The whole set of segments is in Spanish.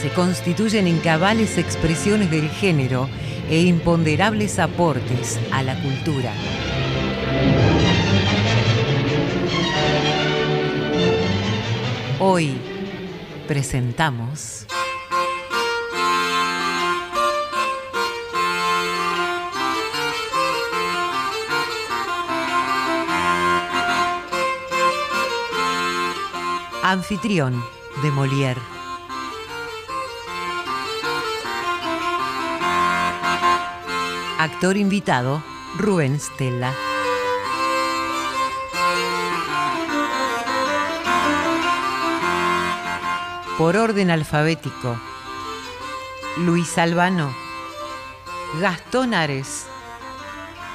se constituyen en cabales expresiones del género e imponderables aportes a la cultura. Hoy presentamos... Anfitrión de Molière. Actor invitado, Rubén Stella. Por orden alfabético, Luis Albano, Gastón Ares,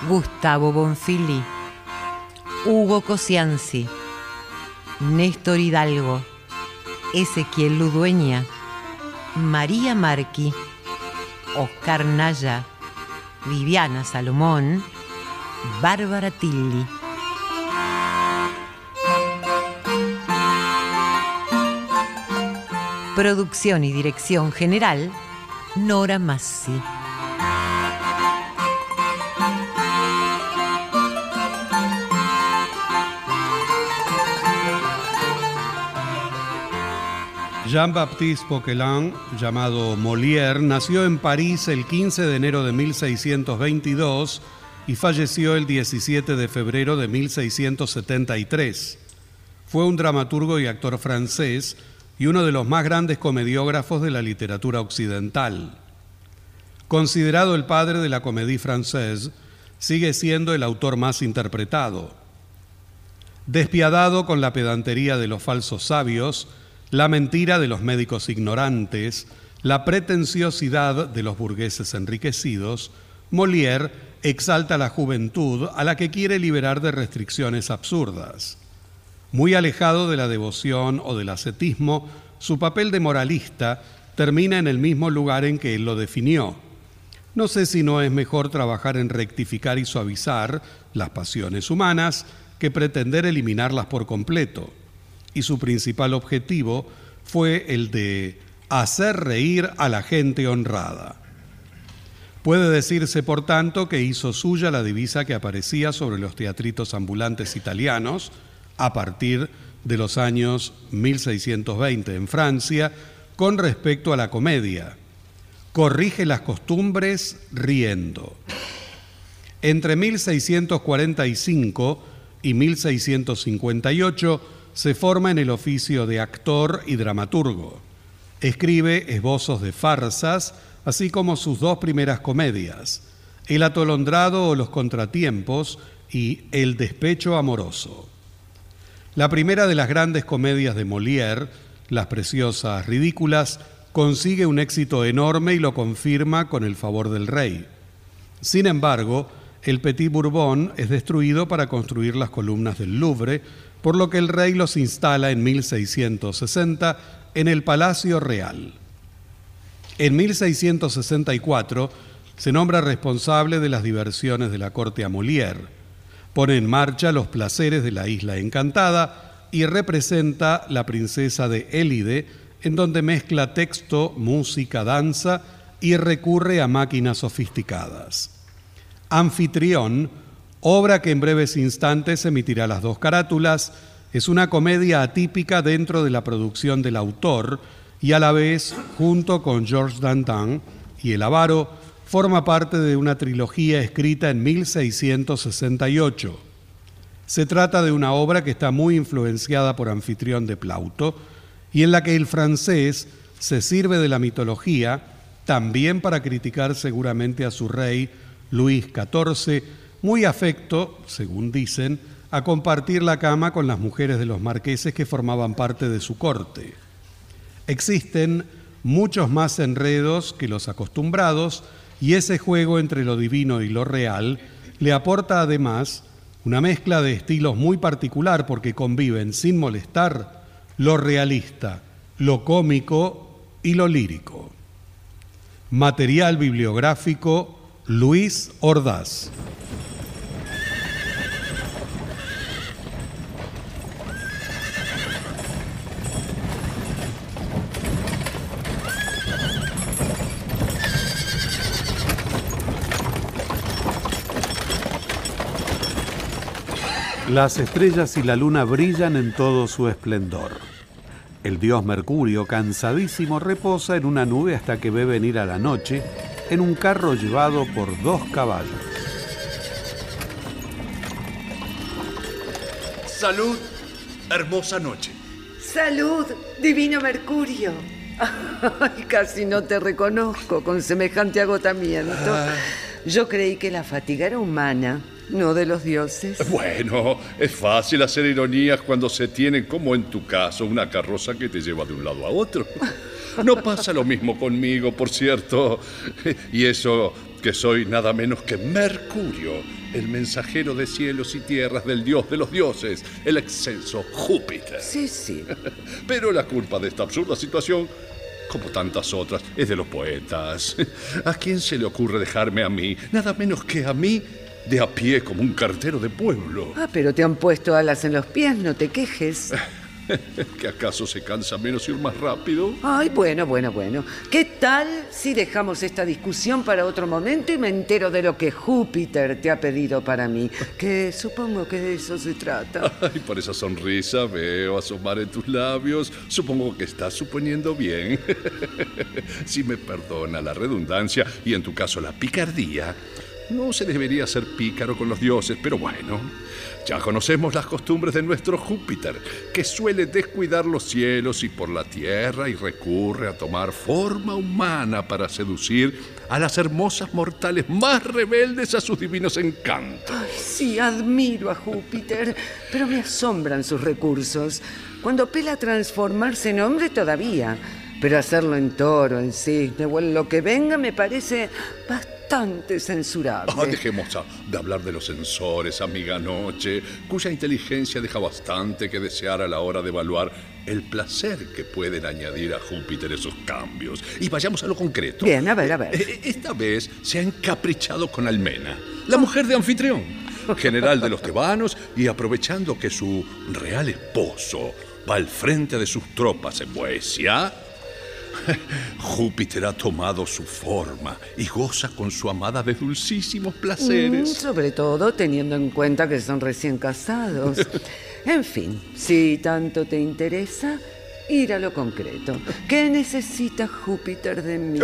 Gustavo Bonfili, Hugo Cosianzi, Néstor Hidalgo, Ezequiel Ludueña, María Marqui, Oscar Naya, Viviana Salomón, Bárbara Tilli. Producción y dirección general, Nora Massi. Jean-Baptiste Poquelin, llamado Molière, nació en París el 15 de enero de 1622 y falleció el 17 de febrero de 1673. Fue un dramaturgo y actor francés y uno de los más grandes comediógrafos de la literatura occidental. Considerado el padre de la comédie française, sigue siendo el autor más interpretado. Despiadado con la pedantería de los falsos sabios, la mentira de los médicos ignorantes, la pretenciosidad de los burgueses enriquecidos, Molière exalta la juventud a la que quiere liberar de restricciones absurdas. Muy alejado de la devoción o del ascetismo, su papel de moralista termina en el mismo lugar en que él lo definió. No sé si no es mejor trabajar en rectificar y suavizar las pasiones humanas que pretender eliminarlas por completo y su principal objetivo fue el de hacer reír a la gente honrada. Puede decirse, por tanto, que hizo suya la divisa que aparecía sobre los teatritos ambulantes italianos a partir de los años 1620 en Francia con respecto a la comedia. Corrige las costumbres riendo. Entre 1645 y 1658 se forma en el oficio de actor y dramaturgo. Escribe esbozos de farsas, así como sus dos primeras comedias, El atolondrado o Los contratiempos y El despecho amoroso. La primera de las grandes comedias de Molière, Las preciosas ridículas, consigue un éxito enorme y lo confirma con el favor del rey. Sin embargo, el Petit Bourbon es destruido para construir las columnas del Louvre, por lo que el rey los instala en 1660 en el Palacio Real. En 1664 se nombra responsable de las diversiones de la corte a Molière, pone en marcha los placeres de la isla encantada y representa La princesa de Élide, en donde mezcla texto, música, danza y recurre a máquinas sofisticadas. Anfitrión, obra que en breves instantes emitirá las dos carátulas, es una comedia atípica dentro de la producción del autor y a la vez, junto con Georges Dantin y El Avaro, forma parte de una trilogía escrita en 1668. Se trata de una obra que está muy influenciada por Anfitrión de Plauto, y en la que el francés se sirve de la mitología también para criticar seguramente a su rey Luis XIV, muy afecto, según dicen, a compartir la cama con las mujeres de los marqueses que formaban parte de su corte. Existen muchos más enredos que los acostumbrados y ese juego entre lo divino y lo real le aporta además una mezcla de estilos muy particular porque conviven sin molestar lo realista, lo cómico y lo lírico. Material bibliográfico Luis Ordaz. Las estrellas y la luna brillan en todo su esplendor. El dios Mercurio, cansadísimo, reposa en una nube hasta que ve venir a la noche en un carro llevado por dos caballos. Salud, hermosa noche. Salud, divino Mercurio. Ay, casi no te reconozco con semejante agotamiento. Ah. Yo creí que la fatiga era humana no de los dioses. Bueno, es fácil hacer ironías cuando se tiene, como en tu caso, una carroza que te lleva de un lado a otro. No pasa lo mismo conmigo, por cierto. Y eso que soy nada menos que Mercurio, el mensajero de cielos y tierras del dios de los dioses, el excelso Júpiter. Sí, sí. Pero la culpa de esta absurda situación como tantas otras, es de los poetas. ¿A quién se le ocurre dejarme a mí, nada menos que a mí, de a pie como un cartero de pueblo. Ah, pero te han puesto alas en los pies, no te quejes. ¿Que acaso se cansa menos ir más rápido? Ay, bueno, bueno, bueno. ¿Qué tal si dejamos esta discusión para otro momento y me entero de lo que Júpiter te ha pedido para mí? Que supongo que de eso se trata. Ay, por esa sonrisa veo asomar en tus labios. Supongo que estás suponiendo bien. si me perdona la redundancia y en tu caso la picardía. No se debería ser pícaro con los dioses, pero bueno, ya conocemos las costumbres de nuestro Júpiter, que suele descuidar los cielos y por la tierra y recurre a tomar forma humana para seducir a las hermosas mortales más rebeldes a sus divinos encantos. sí, admiro a Júpiter, pero me asombran sus recursos. Cuando pela transformarse en hombre todavía, pero hacerlo en toro, en cisne o en lo que venga me parece bastante bastante censurable. Ah, dejemos de hablar de los sensores, amiga Noche, cuya inteligencia deja bastante que desear a la hora de evaluar el placer que pueden añadir a Júpiter esos cambios. Y vayamos a lo concreto. Bien, a ver, a ver. Eh, esta vez se ha encaprichado con Almena, la mujer de anfitrión, general de los tebanos, y aprovechando que su real esposo va al frente de sus tropas en Boesia, Júpiter ha tomado su forma y goza con su amada de dulcísimos placeres. Mm, sobre todo teniendo en cuenta que son recién casados. en fin, si tanto te interesa, ir a lo concreto. ¿Qué necesita Júpiter de mí?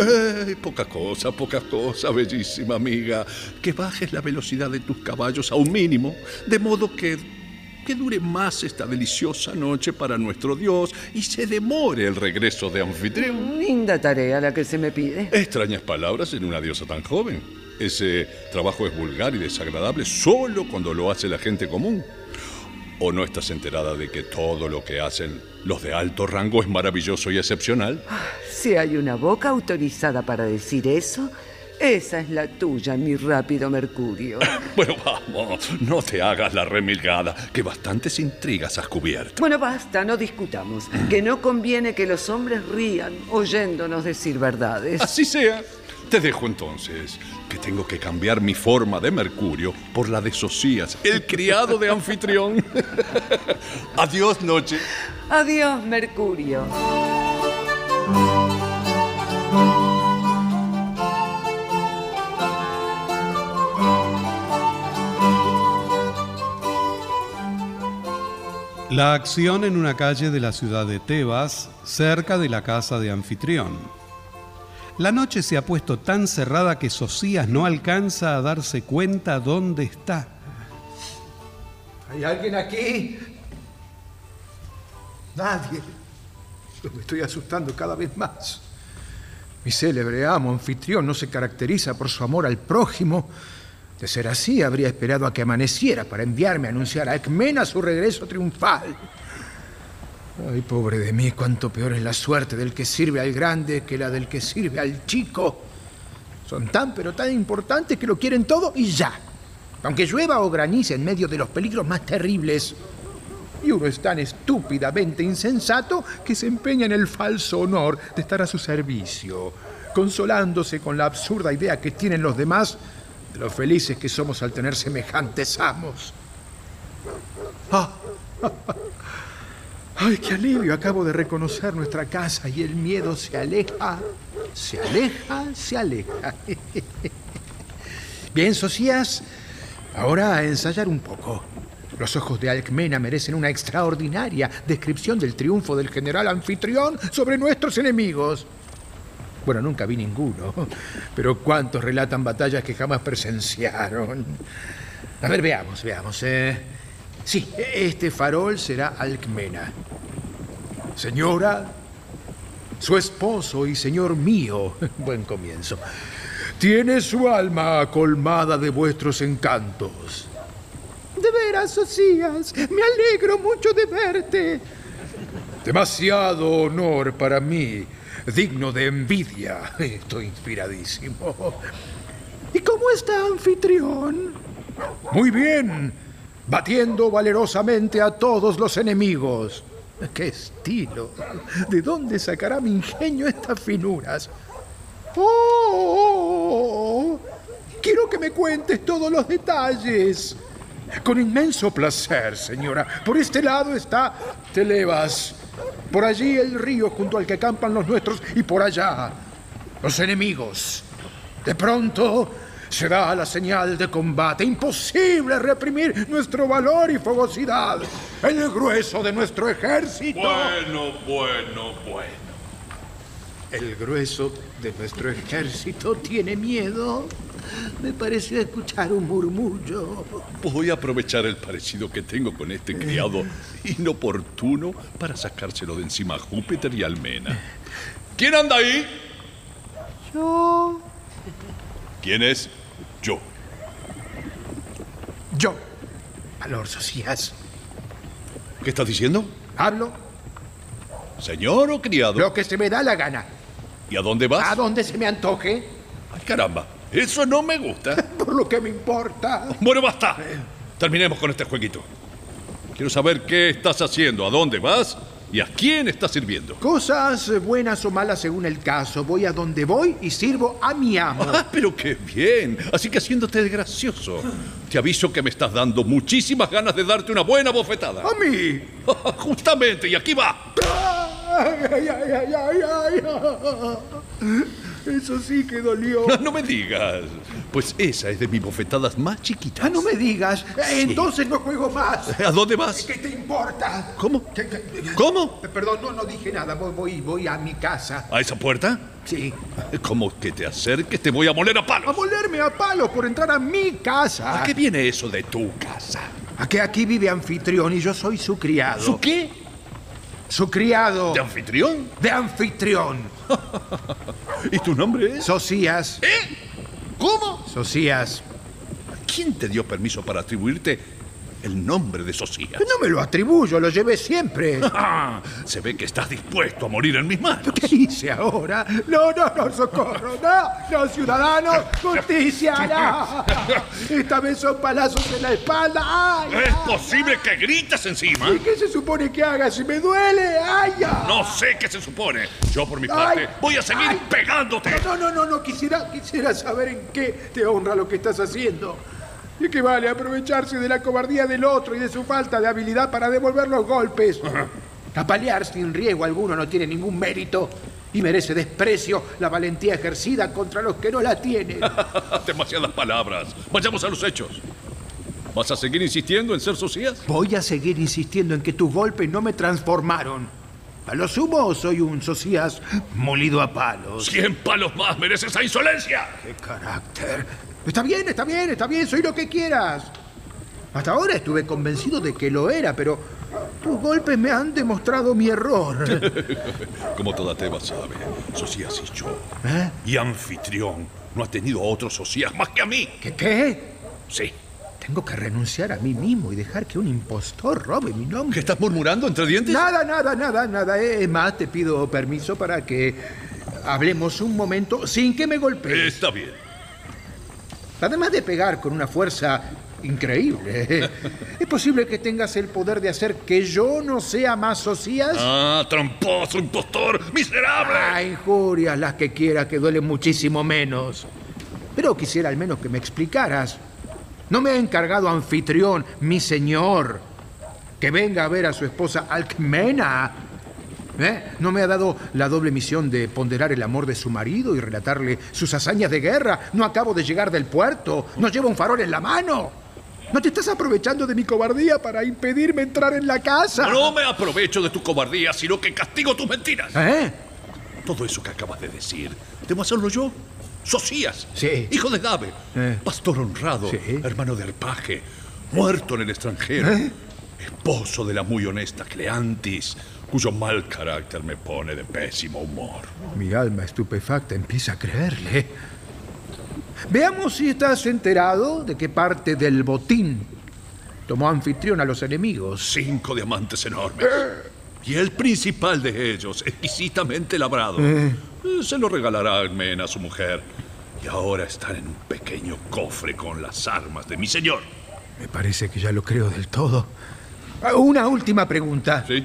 poca cosa, poca cosa, bellísima amiga. Que bajes la velocidad de tus caballos a un mínimo, de modo que que dure más esta deliciosa noche para nuestro Dios y se demore el regreso de anfitrión. Linda tarea la que se me pide. Extrañas palabras en una diosa tan joven. ese trabajo es vulgar y desagradable solo cuando lo hace la gente común. ¿O no estás enterada de que todo lo que hacen los de alto rango es maravilloso y excepcional? Si hay una boca autorizada para decir eso, esa es la tuya, mi rápido Mercurio. Bueno, vamos, no te hagas la remilgada, que bastantes intrigas has cubierto. Bueno, basta, no discutamos. Que no conviene que los hombres rían oyéndonos decir verdades. Así sea. Te dejo entonces, que tengo que cambiar mi forma de Mercurio por la de Socias, el criado de anfitrión. Adiós, noche. Adiós, Mercurio. La acción en una calle de la ciudad de Tebas, cerca de la casa de anfitrión. La noche se ha puesto tan cerrada que Socias no alcanza a darse cuenta dónde está. ¿Hay alguien aquí? Nadie. Me estoy asustando cada vez más. Mi célebre amo, anfitrión, no se caracteriza por su amor al prójimo. De ser así, habría esperado a que amaneciera para enviarme a anunciar a Ekmena su regreso triunfal. Ay, pobre de mí, cuánto peor es la suerte del que sirve al grande que la del que sirve al chico. Son tan pero tan importantes que lo quieren todo y ya. Aunque llueva o granice en medio de los peligros más terribles. Y uno es tan estúpidamente insensato que se empeña en el falso honor de estar a su servicio, consolándose con la absurda idea que tienen los demás de lo felices que somos al tener semejantes amos. ¡Ah! ¡Ay, qué alivio! Acabo de reconocer nuestra casa y el miedo se aleja, se aleja, se aleja. Bien, Socias, ahora a ensayar un poco. Los ojos de Alcmena merecen una extraordinaria descripción del triunfo del general anfitrión sobre nuestros enemigos. Bueno, nunca vi ninguno, pero cuántos relatan batallas que jamás presenciaron. A ver, veamos, veamos. Eh. Sí, este farol será Alcmena. Señora, su esposo y señor mío, buen comienzo, tiene su alma colmada de vuestros encantos. De veras, Socias, me alegro mucho de verte. Demasiado honor para mí, digno de envidia. Estoy inspiradísimo. ¿Y cómo está, anfitrión? Muy bien, batiendo valerosamente a todos los enemigos. ¡Qué estilo! ¿De dónde sacará mi ingenio estas finuras? ¡Oh! Quiero que me cuentes todos los detalles. Con inmenso placer, señora. Por este lado está Telebas. Por allí el río junto al que campan los nuestros y por allá los enemigos. De pronto se da la señal de combate. Imposible reprimir nuestro valor y fogosidad. El grueso de nuestro ejército. Bueno, bueno, bueno. El grueso de nuestro ejército tiene miedo. Me pareció escuchar un murmullo. Voy a aprovechar el parecido que tengo con este criado inoportuno para sacárselo de encima a Júpiter y Almena. ¿Quién anda ahí? Yo. ¿Quién es? Yo. Yo. Valor Socias. ¿Qué estás diciendo? Hablo ¿Señor o criado? lo que se me da la gana. ¿Y a dónde vas? A donde se me antoje. Ay, caramba, eso no me gusta. Por lo que me importa. Bueno, basta. Terminemos con este jueguito. Quiero saber qué estás haciendo, a dónde vas y a quién estás sirviendo. Cosas buenas o malas según el caso. Voy a donde voy y sirvo a mi amo. Ah, pero qué bien. Así que haciéndote gracioso. Te aviso que me estás dando muchísimas ganas de darte una buena bofetada. A mí. Justamente, y aquí va. Ay, ay, ay, ay, ay, ay. Eso sí que dolió. No, no me digas. Pues esa es de mis bofetadas más chiquitas. Ah, no me digas. Eh, Entonces no juego más. ¿A dónde vas? ¿Qué te importa? ¿Cómo? ¿Qué- qué- ¿Cómo? Eh, Perdón, no, no dije nada. Voy, voy, voy a mi casa. ¿A esa puerta? Sí. Como que te acerques, te voy a moler a A palos. molerme a palos por entrar a mi casa. ¿A qué viene eso de tu casa? A que aquí vive anfitrión y yo soy su criado. ¿Su qué? Su criado. ¿De anfitrión? De anfitrión. ¿Y tu nombre es? Socias. ¿Cómo? Socias. ¿Quién te dio permiso para atribuirte el nombre de Socias? No me lo atribuyo, lo llevé siempre. Ah, Se ve que estás dispuesto a morir en mis manos. ¿Qué hice ahora? No, no, no, socorro, no, no, ciudadanos, justicia, no. Esta vez son palazos en la espalda, ay. ¿Es posible que grites encima? ¿Y qué se supone que haga si me duele? ¡Ay! No sé qué se supone. Yo por mi parte voy a seguir pegándote. No, no, no, no, quisiera, quisiera saber en qué te honra lo que estás haciendo. ¿Y qué vale aprovecharse de la cobardía del otro y de su falta de habilidad para devolver los golpes? Apalear sin riesgo alguno no tiene ningún mérito y merece desprecio la valentía ejercida contra los que no la tienen. Demasiadas palabras. Vayamos a los hechos. ¿Vas a seguir insistiendo en ser Socias? Voy a seguir insistiendo en que tus golpes no me transformaron. A lo sumo soy un socias molido a palos. Cien palos más merece esa insolencia. ¡Qué carácter! Está bien, está bien, está bien, soy lo que quieras. Hasta ahora estuve convencido de que lo era, pero tus golpes me han demostrado mi error. Como toda Teba sabe, Socias y yo. ¿Eh? Y anfitrión no ha tenido otro Socias más que a mí. ¿Qué qué? Sí. Tengo que renunciar a mí mismo y dejar que un impostor robe mi nombre. ¿Qué estás murmurando entre dientes? Nada, nada, nada, nada. Es más, te pido permiso para que hablemos un momento sin que me golpees. Está bien. Además de pegar con una fuerza increíble, es posible que tengas el poder de hacer que yo no sea más socias. Ah, tramposo, impostor, miserable. Ah, injurias las que quiera que duelen muchísimo menos. Pero quisiera al menos que me explicaras. ¿No me ha encargado anfitrión, mi señor, que venga a ver a su esposa Alcmena? ¿Eh? ¿No me ha dado la doble misión de ponderar el amor de su marido y relatarle sus hazañas de guerra? ¿No acabo de llegar del puerto? ¿No lleva un farol en la mano? ¿No te estás aprovechando de mi cobardía para impedirme entrar en la casa? No me aprovecho de tu cobardía, sino que castigo tus mentiras. ¿Eh? Todo eso que acabas de decir, ¿debo hacerlo yo? Socias, Sí. hijo de Gabe, Eh. pastor honrado, Sí. hermano de Arpaje, muerto en el extranjero, ¿Eh? Esposo de la muy honesta Cleantis, cuyo mal carácter me pone de pésimo humor. Mi alma estupefacta empieza a creerle. Veamos si estás enterado de qué parte del botín tomó anfitrión a los enemigos. Cinco diamantes enormes. Y el principal de ellos, exquisitamente labrado, Eh. se lo regalará a Almena, su mujer. Y ahora están en un pequeño cofre con las armas de mi señor. Me parece que ya lo creo del todo. Ah, Una última pregunta. ¿Sí?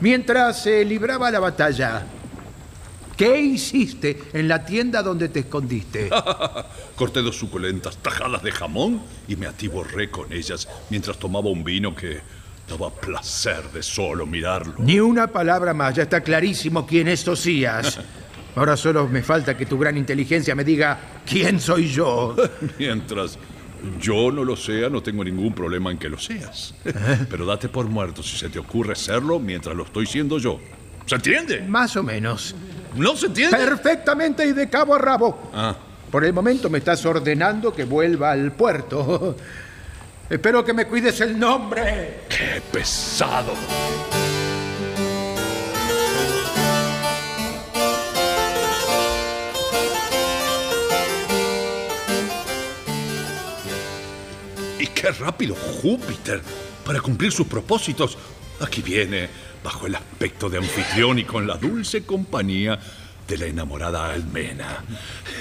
Mientras se libraba la batalla, ¿qué hiciste en la tienda donde te escondiste? Corté dos suculentas tajadas de jamón y me atiborré con ellas mientras tomaba un vino que daba placer de solo mirarlo. Ni una palabra más, ya está clarísimo quién es Tosías. Ahora solo me falta que tu gran inteligencia me diga quién soy yo. Mientras yo no lo sea, no tengo ningún problema en que lo seas. Pero date por muerto si se te ocurre serlo mientras lo estoy siendo yo. ¿Se entiende? Más o menos. ¿No se entiende? Perfectamente y de cabo a rabo. Ah, Por el momento me estás ordenando que vuelva al puerto. Espero que me cuides el nombre. qué pesado. Rápido Júpiter para cumplir sus propósitos. Aquí viene, bajo el aspecto de anfitrión y con la dulce compañía de la enamorada Almena.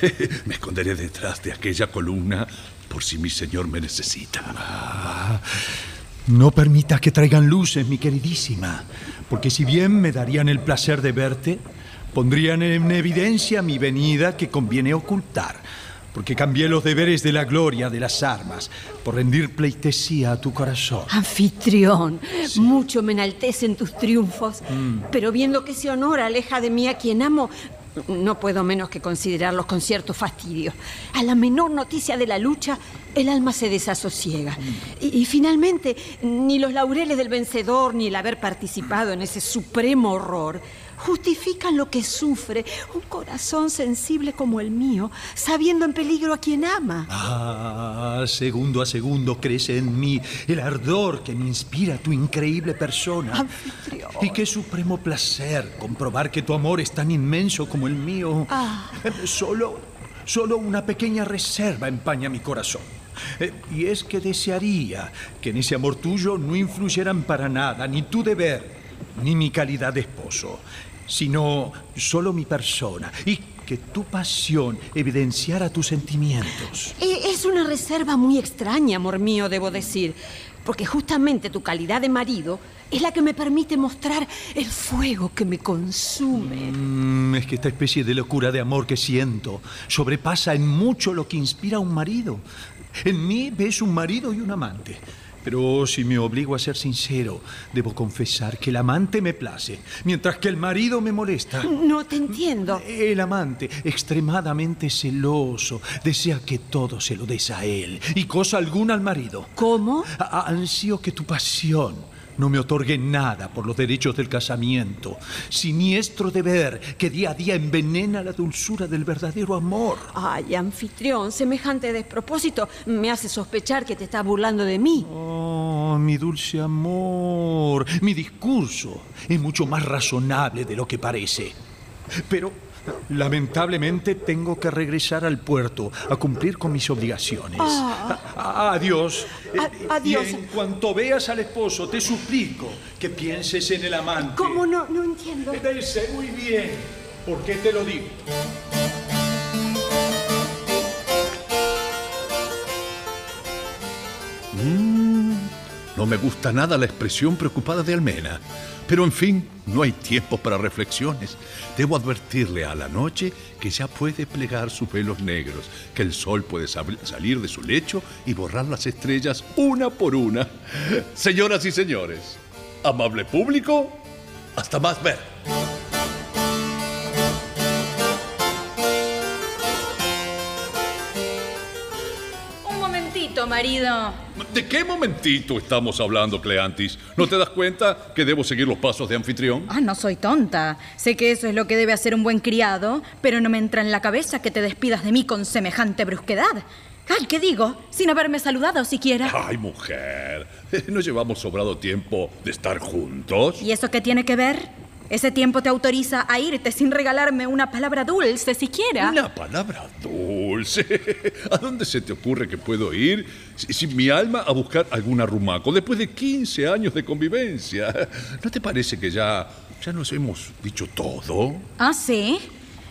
Me esconderé detrás de aquella columna por si mi señor me necesita. No permitas que traigan luces, mi queridísima, porque si bien me darían el placer de verte, pondrían en evidencia mi venida que conviene ocultar, porque cambié los deberes de la gloria de las armas por rendir pleitesía a tu corazón. Anfitrión, mucho me enaltecen tus triunfos, pero viendo que ese honor aleja de mí a quien amo, no puedo menos que considerarlos con cierto fastidio. A la menor noticia de la lucha, el alma se desasosiega. Y, y finalmente, ni los laureles del vencedor, ni el haber participado en ese supremo horror, justifican lo que sufre un corazón sensible como el mío, sabiendo en peligro a quien ama. Ah, segundo a segundo crece en mí el ardor que me inspira tu increíble persona. Anfitrión. Y qué supremo placer comprobar que tu amor es tan inmenso como el mío. Ah. Solo, Solo una pequeña reserva empaña mi corazón. Eh, y es que desearía que en ese amor tuyo no influyeran para nada ni tu deber, ni mi calidad de esposo, sino solo mi persona y que tu pasión evidenciara tus sentimientos. Eh, Es una reserva muy extraña, amor mío, debo decir, porque justamente tu calidad de marido es la que me permite mostrar el fuego que me consume. Mm, es que esta especie de locura de amor que siento sobrepasa en mucho lo que inspira a un marido. En mí ves un marido y un amante. Pero si me obligo a ser sincero, debo confesar que el amante me place, mientras que el marido me molesta. No te entiendo. El amante, extremadamente celoso, desea que todo se lo des a él y cosa alguna al marido. ¿Cómo? A- Ansío que tu pasión no me otorgue nada por los derechos del casamiento. Siniestro deber que día a día envenena la dulzura del verdadero amor. Ay, anfitrión, semejante despropósito me hace sospechar que te estás burlando de mí. Oh, mi dulce amor, mi discurso es mucho más razonable de lo que parece. Pero lamentablemente tengo que regresar al puerto a cumplir con mis obligaciones. A- a- adiós. A- Eh, adiós. Y en cuanto veas al esposo, te suplico que pienses en el amante. ¿Cómo no? No entiendo. Sé muy bien por qué te lo digo. No me gusta nada la expresión preocupada de Almena. Pero en fin, no hay tiempo para reflexiones. Debo advertirle a la noche que ya puede plegar sus velos negros, que el sol puede salir de su lecho y borrar las estrellas una por una. Señoras y señores, amable público, hasta más ver. Marido. ¿De qué momentito estamos hablando, Cleantis? ¿No te das cuenta que debo seguir los pasos de anfitrión? Ah, no soy tonta. Sé que eso es lo que debe hacer un buen criado, pero no me entra en la cabeza que te despidas de mí con semejante brusquedad. Ay, ¿qué digo? Sin haberme saludado siquiera. Ay, mujer, ¿no llevamos sobrado tiempo de estar juntos? ¿Y eso qué tiene que ver? Ese tiempo te autoriza a irte sin regalarme una palabra dulce siquiera. Una palabra dulce. ¿A dónde se te ocurre que puedo ir si- sin mi alma a buscar algún arrumaco después de 15 años de convivencia? ¿No te parece que ya, ya nos hemos dicho todo? ¿Ah, sí?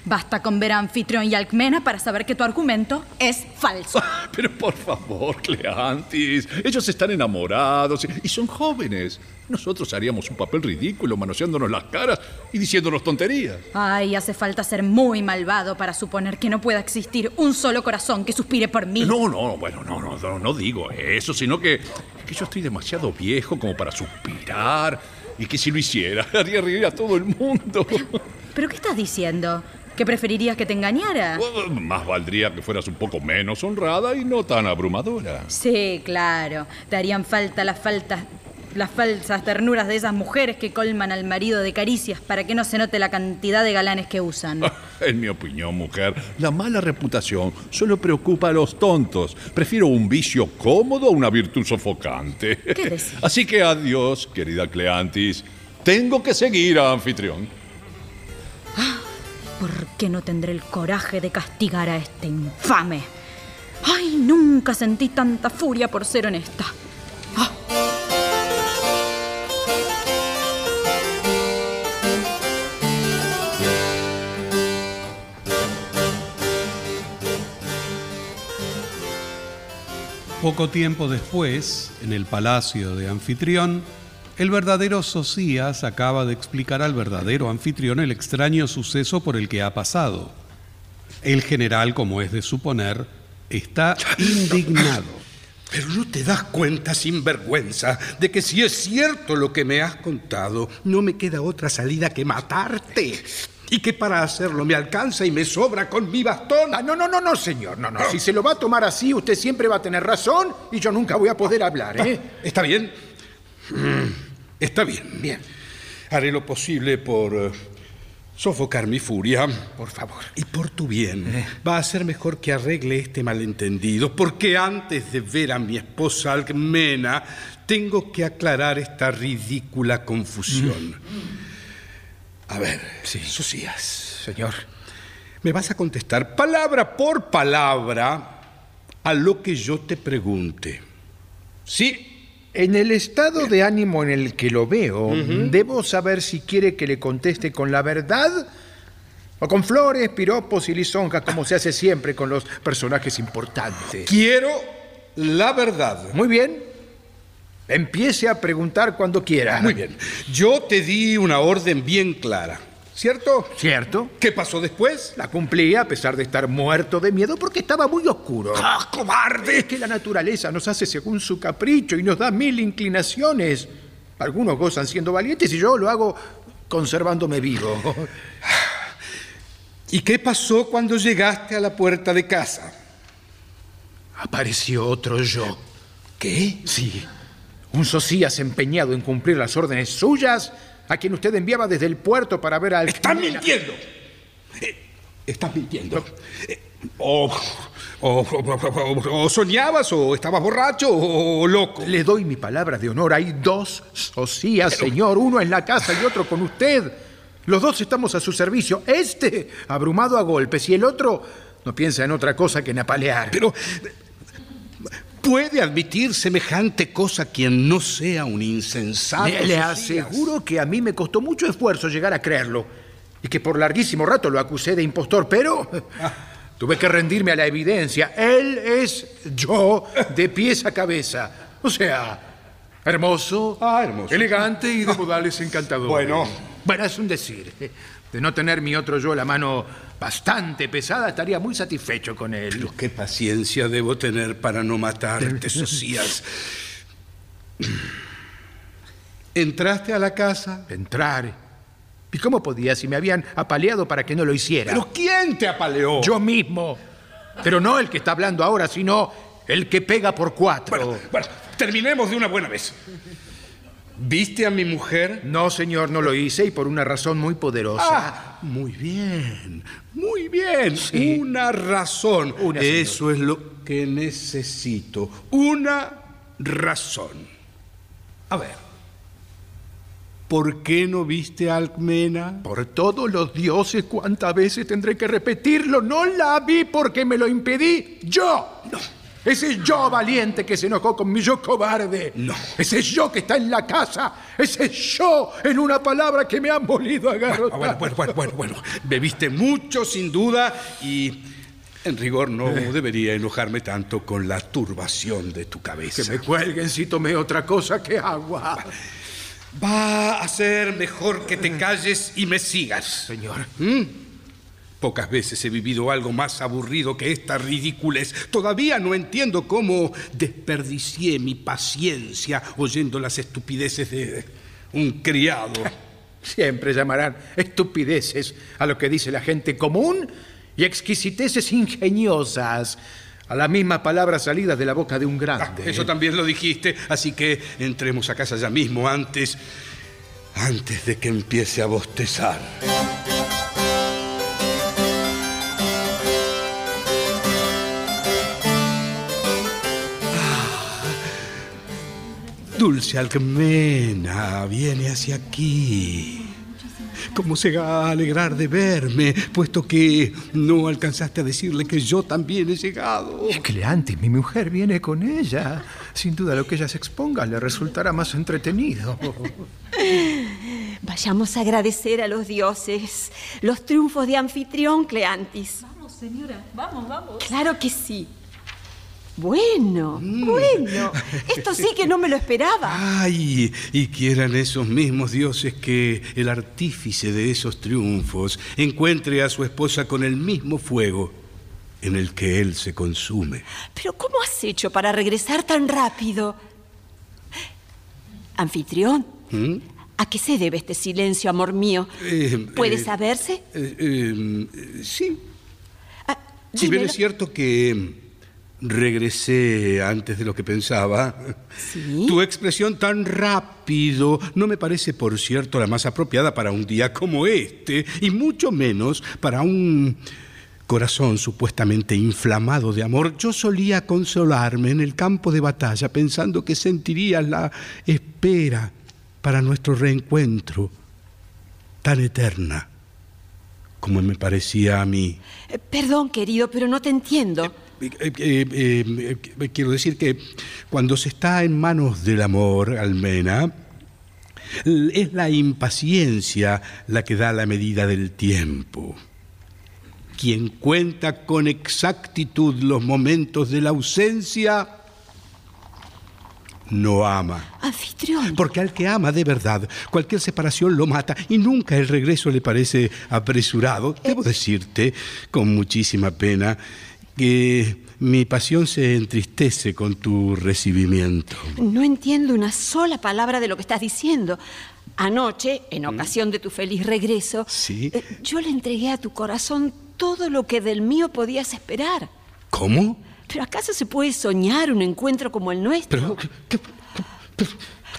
Basta con ver a Anfitrión y Alcmena para saber que tu argumento es falso. Pero por favor, Cleantis, ellos están enamorados y son jóvenes. Nosotros haríamos un papel ridículo manoseándonos las caras y diciéndonos tonterías. Ay, hace falta ser muy malvado para suponer que no pueda existir un solo corazón que suspire por mí. No, no, bueno, no, no, no, no digo eso, sino que, que yo estoy demasiado viejo como para suspirar y que si lo hiciera haría reír a todo el mundo. ¿Pero qué estás diciendo? ¿Que preferirías que te engañara? Más valdría que fueras un poco menos honrada y no tan abrumadora. Sí, claro. Te harían falta las faltas. Las falsas ternuras de esas mujeres que colman al marido de caricias para que no se note la cantidad de galanes que usan. En mi opinión, mujer, la mala reputación solo preocupa a los tontos. Prefiero un vicio cómodo a una virtud sofocante. ¿Qué decís? Así que adiós, querida Cleantis. Tengo que seguir a anfitrión. ¿Por qué no tendré el coraje de castigar a este infame? Ay, nunca sentí tanta furia por ser honesta. Poco tiempo después, en el palacio de anfitrión, el verdadero Sosías acaba de explicar al verdadero anfitrión el extraño suceso por el que ha pasado. El general, como es de suponer, está indignado. Pero no te das cuenta, sin vergüenza, de que si es cierto lo que me has contado, no me queda otra salida que matarte. Y que para hacerlo me alcanza y me sobra con mi bastón. Ah, no, no, no, no, señor. No, no. Si se lo va a tomar así, usted siempre va a tener razón y yo nunca voy a poder hablar, ¿eh? ¿Está bien? Mm, Está bien, bien. Haré lo posible por eh, sofocar mi furia. Por favor. Y por tu bien, va a ser mejor que arregle este malentendido, porque antes de ver a mi esposa Alcmena, tengo que aclarar esta ridícula confusión. A ver, Socias, Señor, Me vas a contestar palabra por palabra a lo que yo te pregunte. ¿Sí? En el estado de ánimo en el que lo veo, debo saber si quiere que le conteste con la verdad o con flores, piropos y lisonjas, como se hace siempre con los personajes importantes. Quiero la verdad. Muy bien. Empiece a preguntar cuando quiera. Muy bien. Yo te di una orden bien clara. ¿Cierto? ¿Cierto? ¿Qué pasó después? La cumplí a pesar de estar muerto de miedo porque estaba muy oscuro. ¡Ah, cobarde! Es que la naturaleza nos hace según su capricho y nos da mil inclinaciones. Algunos gozan siendo valientes y yo lo hago conservándome vivo. ¿Y qué pasó cuando llegaste a la puerta de casa? Apareció otro yo. ¿Qué? Sí. Un Socias empeñado en cumplir las órdenes suyas a quien usted enviaba desde el puerto para ver al... ¡Estás mintiendo! Eh, Estás mintiendo. Eh, O, o- soñabas, o estabas borracho, o, o loco. Le doy mi palabra de honor. Hay dos Socias, señor. Uno en la casa y otro con usted. Los dos estamos a su servicio. Este, abrumado a golpes, y el otro no piensa en otra cosa que en apalear. Pero, ¿puede admitir semejante cosa quien no sea un insensato? Le, aseguro que a mí me costó mucho esfuerzo llegar a creerlo y que por larguísimo rato lo acusé de impostor, pero tuve que rendirme a la evidencia. Él es yo de pies a cabeza. O sea, hermoso, Ah, hermoso. elegante y de modales encantadores. Bueno. Bueno, es un decir. De no tener mi otro yo la mano bastante pesada, estaría muy satisfecho con él. Pero qué paciencia debo tener para no matarte, Socias. ¿Entraste a la casa? Entrar. ¿Y cómo podía si me habían apaleado para que no lo hiciera? ¿Pero quién te apaleó? Yo mismo. Pero no el que está hablando ahora, sino el que pega por cuatro. Bueno, bueno, terminemos de una buena vez. ¿Viste a mi mujer? No, señor, no lo hice y por una razón muy poderosa. Ah, muy bien, muy bien. Sí. Una razón. Una, señor. Eso es lo que necesito. Una razón. A ver. ¿Por qué no viste a Alcmena? Por todos los dioses, ¿cuántas veces tendré que repetirlo? No la vi porque me lo impedí yo. No. Ese yo valiente que se enojó con mi yo cobarde. No. Ese yo que está en la casa. Ese yo, en una palabra que me han molido a garrotar. bueno, bueno, bueno, bueno, bueno. Bebiste mucho, sin duda, y en rigor no debería enojarme tanto con la turbación de tu cabeza. Que me cuelguen si tomé otra cosa que agua. Va a ser mejor que te calles y me sigas. Señor. ¿Mm? Pocas veces he vivido algo más aburrido que esta ridiculez. Todavía no entiendo cómo desperdicié mi paciencia oyendo las estupideces de un criado. Siempre llamarán estupideces a lo que dice la gente común y exquisiteces ingeniosas a las mismas palabras salidas de la boca de un Ah, grande. eso también lo dijiste, así que entremos a casa ya mismo antes, antes de que empiece a bostezar. Dulce Alcmena, viene hacia aquí. ¿Cómo se va a alegrar de verme, puesto que no alcanzaste a decirle que yo también he llegado? Cleantis, mi mujer viene con ella. Sin duda lo que ella se exponga le resultará más entretenido. Vayamos a agradecer a los dioses los triunfos de anfitrión, Cleantis. Vamos, señora, vamos, vamos. Claro que sí. Bueno, bueno. Esto sí que no me lo esperaba. Ay, y quieran esos mismos dioses que el artífice de esos triunfos encuentre a su esposa con el mismo fuego en el que él se consume. Pero ¿cómo has hecho para regresar tan rápido? Anfitrión, ¿Mm? ¿a qué se debe este silencio, amor mío? Eh, ¿Puede eh, saberse? Eh, sí, Ah, si bien es cierto que regresé antes de lo que pensaba, ¿Sí? tu expresión tan rápido no me parece, por cierto, la más apropiada para un día como este, y mucho menos para un corazón supuestamente inflamado de amor. Yo solía consolarme en el campo de batalla pensando que sentiría la espera para nuestro reencuentro tan eterna como me parecía a mí. Eh, Perdón, querido, pero no te entiendo. Eh, eh, eh, eh, quiero decir que cuando se está en manos del amor, Almena, es la impaciencia la que da la medida del tiempo. Quien cuenta con exactitud los momentos de la ausencia, no ama. Anfitrión. Porque al que ama de verdad, cualquier separación lo mata y nunca el regreso le parece apresurado. Debo decirte, con muchísima pena, que mi pasión se entristece con tu recibimiento. No entiendo una sola palabra de lo que estás diciendo. Anoche, en ocasión de tu feliz regreso, ¿Mm? Sí. eh, yo le entregué a tu corazón todo lo que del mío podías esperar. ¿Cómo? ¿Pero acaso se puede soñar un encuentro como el nuestro? Pero, ¿qué, qué- pero,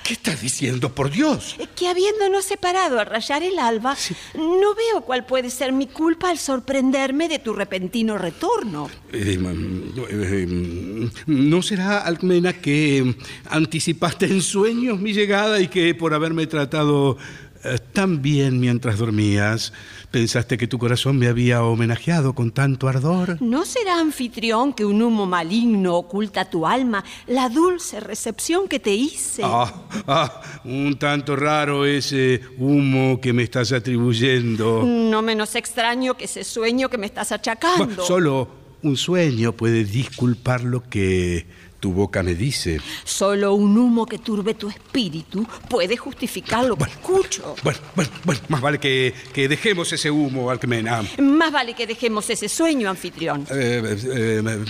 ¿qué estás diciendo, por Dios? Eh, Que habiéndonos separado al rayar el alba, no veo cuál puede ser mi culpa al sorprenderme de tu repentino retorno. Eh, mm, eh, ¿No será, Alcmena, que anticipaste en sueños mi llegada y que por haberme tratado eh, tan bien mientras dormías, pensaste que tu corazón me había homenajeado con tanto ardor? ¿No será anfitrión que un humo maligno oculta tu alma la dulce recepción que te hice? Ah, ah, un tanto raro ese humo que me estás atribuyendo. No menos extraño que ese sueño que me estás achacando. Solo un sueño puede disculpar lo que tu boca me dice. Solo un humo que turbe tu espíritu puede justificar lo que escucho. Bueno, bueno, bueno, más vale que, que dejemos ese humo, Alcmena. Más vale que dejemos ese sueño, anfitrión. Eh, eh, eh,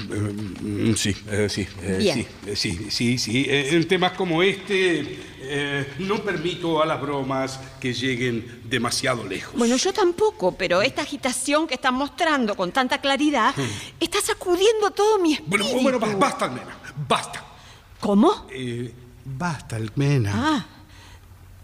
eh, sí, eh, sí, Bien. sí, sí, sí, sí. En temas como este, eh, no permito a las bromas que lleguen demasiado lejos. Bueno, yo tampoco, pero esta agitación que estás mostrando con tanta claridad está sacudiendo todo mi espíritu. Bueno, bueno, ba- basta, Almena, basta. ¿Cómo? Eh, basta, Almena. Ah,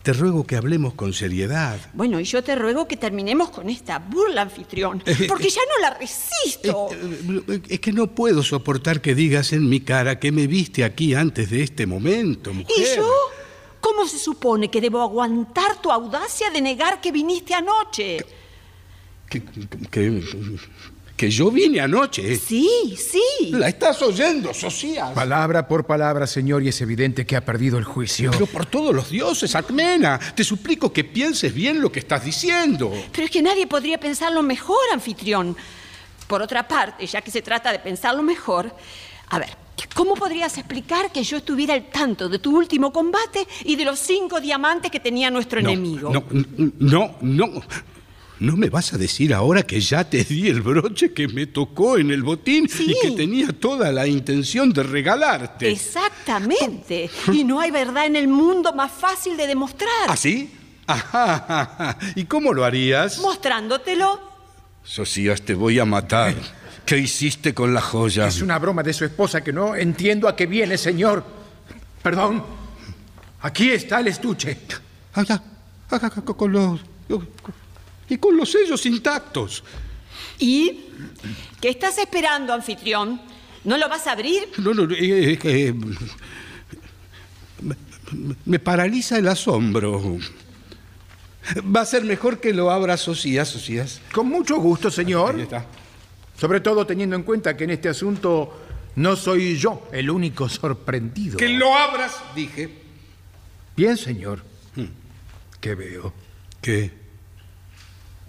Te ruego que hablemos con seriedad. bueno, y yo te ruego que terminemos con esta burla, anfitrión, porque ya no la resisto. Eh, Es que no puedo soportar que digas en mi cara que me viste aquí antes de este momento, mujer. ¿Y yo? ¿Cómo se supone que debo aguantar tu audacia de negar que viniste anoche? Que, que- que yo vine anoche. Sí, sí. La estás oyendo, Socias. Palabra por palabra, señor, y es evidente que ha perdido el juicio. Pero por todos los dioses, Alcmena, te suplico que pienses bien lo que estás diciendo. Pero es que nadie podría pensarlo mejor, anfitrión. Por otra parte, ya que se trata de pensarlo mejor, a ver, ¿cómo podrías explicar que yo estuviera al tanto de tu último combate y de los cinco diamantes que tenía nuestro No, enemigo? No, no, no. ¿No me vas a decir ahora que ya te di el broche que me tocó en el botín Sí. y que tenía toda la intención de regalarte? Exactamente. Y no hay verdad en el mundo más fácil de demostrar. ¿Así? Ajá, ajá, ajá. ¿Y cómo lo harías? Mostrándotelo. Socias, te voy a matar. ¿Qué hiciste con la joya? Es una broma de su esposa que no entiendo a qué viene, señor. Perdón. Aquí está el estuche. Acá, con los... Y con los sellos intactos. ¿Y qué estás esperando, anfitrión? ¿No lo vas a abrir? No, no, eh, eh, me- me paraliza el asombro. Va a ser mejor que lo abra Socias, Socias. Con mucho gusto, señor. Ahí está. Sobre todo teniendo en cuenta que en este asunto no soy yo el único sorprendido. Que lo abras, dije. Bien, señor. ¿Qué veo? ¿Qué?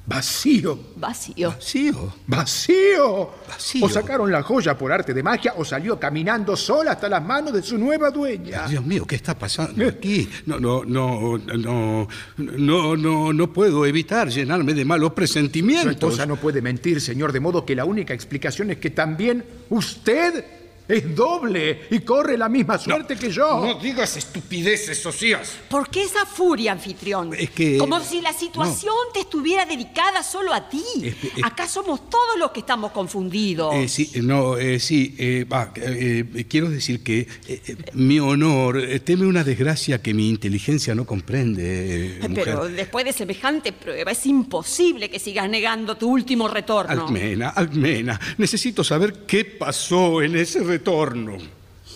Vacío. Vacío. Vacío. ¡Vacío! Vacío. O sacaron la joya por arte de magia o salió caminando sola hasta las manos de su nueva dueña. Dios mío, ¿qué está pasando aquí? No, no, no, no, no, no, no puedo evitar llenarme de malos Su presentimientos. esposa no puede mentir, señor, de modo que la única explicación es que también usted es doble y corre la misma suerte que yo. No digas estupideces, Socias. ¿Por qué esa furia, anfitrión? Es que- Como si la situación te estuviera dedicada solo a ti. Es que- es- Acá somos todos los que estamos confundidos. Eh, sí, no, eh, sí, eh, eh, quiero decir que eh, eh, mi honor teme una desgracia que mi inteligencia no comprende, eh, mujer. Pero después de semejante prueba es imposible que sigas negando tu último retorno. Almena, Almena, necesito saber qué pasó en ese retorno.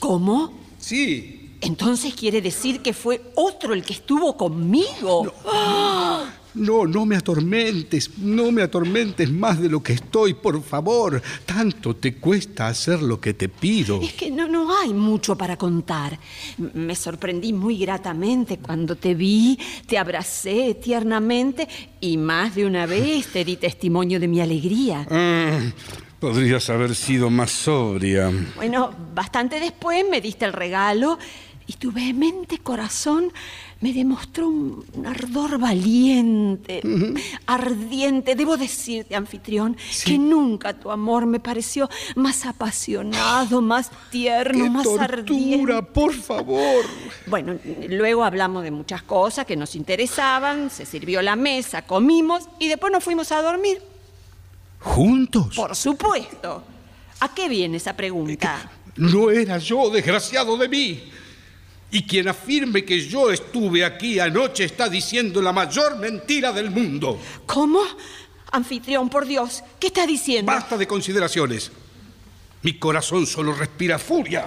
¿Cómo? Sí, Entonces quiere decir que fue otro el que estuvo conmigo. No, no me atormentes, no me atormentes más de lo que estoy, por favor. Tanto te cuesta hacer lo que te pido. Es que no, no hay mucho para contar. Me sorprendí muy gratamente cuando te vi, te abracé tiernamente y más de una vez te di testimonio de mi alegría. Ah, podrías haber sido más sobria. Bueno, bastante después me diste el regalo y tu vehemente corazón me demostró un, un ardor valiente, ardiente. Debo decirte, anfitrión, que nunca tu amor me pareció más apasionado, más tierno, ¡Qué más tortura, ardiente. por favor! Bueno, luego hablamos de muchas cosas que nos interesaban, se sirvió la mesa, comimos y después nos fuimos a dormir. ¿Juntos? Por supuesto. ¿A qué viene esa pregunta? No era yo, desgraciado de mí. Y quien afirme que yo estuve aquí anoche está diciendo la mayor mentira del mundo. ¿Cómo? Anfitrión, por Dios, ¿qué estás diciendo? Basta de consideraciones. Mi corazón solo respira furia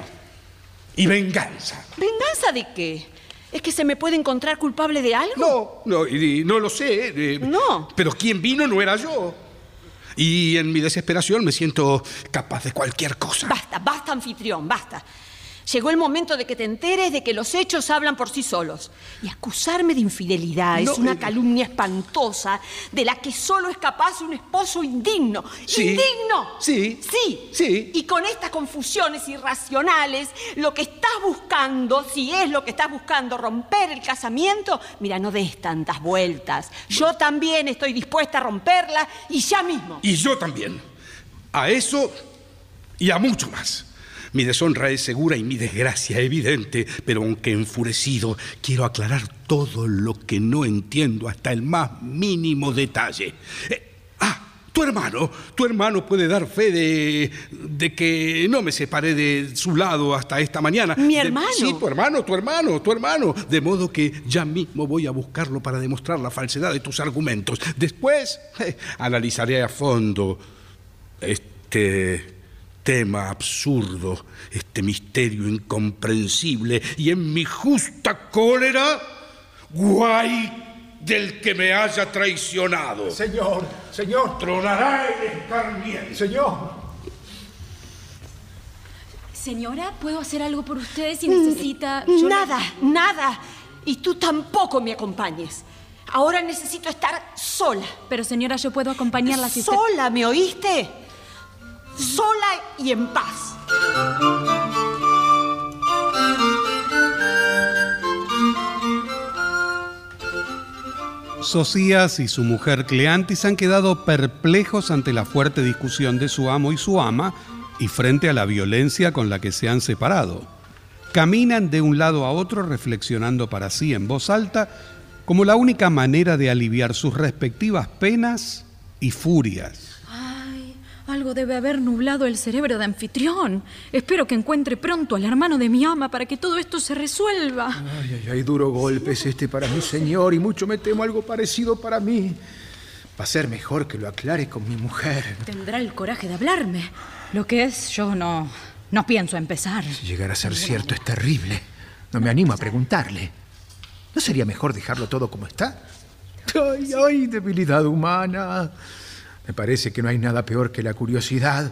y venganza. ¿Venganza de qué? ¿Es que se me puede encontrar culpable de algo? No, no, no lo sé. eh, No. Pero quien vino no era yo. Y en mi desesperación me siento capaz de cualquier cosa. Basta, basta, anfitrión, basta. Llegó el momento de que te enteres de que los hechos hablan por sí solos. Y acusarme de infidelidad No, es una eh, calumnia espantosa de la que solo es capaz un esposo indigno. Sí. ¡Indigno! Sí. Sí. Sí. Y con estas confusiones irracionales, lo que estás buscando, si es lo que estás buscando, romper el casamiento, mira, no des tantas vueltas. Yo también estoy dispuesta a romperla y ya mismo. Y yo también. A eso y a mucho más. Mi deshonra es segura y mi desgracia evidente, pero aunque enfurecido, quiero aclarar todo lo que no entiendo hasta el más mínimo detalle. Eh, ah, tu hermano, tu hermano puede dar fe de, de que no me separé de su lado hasta esta mañana. ¿Mi De- hermano? sí, tu hermano, tu hermano, tu hermano. De modo que ya mismo voy a buscarlo para demostrar la falsedad de tus argumentos. Después eh, analizaré a fondo este tema absurdo, este misterio incomprensible y en mi justa cólera, guay del que me haya traicionado. Señor, señor, Tronará el escarmiento. señor. Señora, ¿puedo hacer algo por usted si necesita? Yo le- Nada, nada. Y tú tampoco me acompañes. Ahora necesito estar sola. Pero señora, yo puedo acompañarla si usted... Sola, ¿me oíste? Sola y en paz. Socias y su mujer Cleantis han quedado perplejos ante la fuerte discusión de su amo y su ama y frente a la violencia con la que se han separado. Caminan de un lado a otro reflexionando para sí en voz alta como la única manera de aliviar sus respectivas penas y furias. Algo debe haber nublado el cerebro de anfitrión. Espero que encuentre pronto al hermano de mi ama para que todo esto se resuelva. Ay, ay, ay, duro golpe es este para mi señor y mucho me temo algo parecido para mí. Va a ser mejor que lo aclare con mi mujer. Tendrá el coraje de hablarme. Lo que es, yo no, no pienso empezar. Si llegara a ser cierto, es terrible. No me animo a preguntarle. ¿No sería mejor dejarlo todo como está? Ay, ay, debilidad humana. Me parece que no hay nada peor que la curiosidad.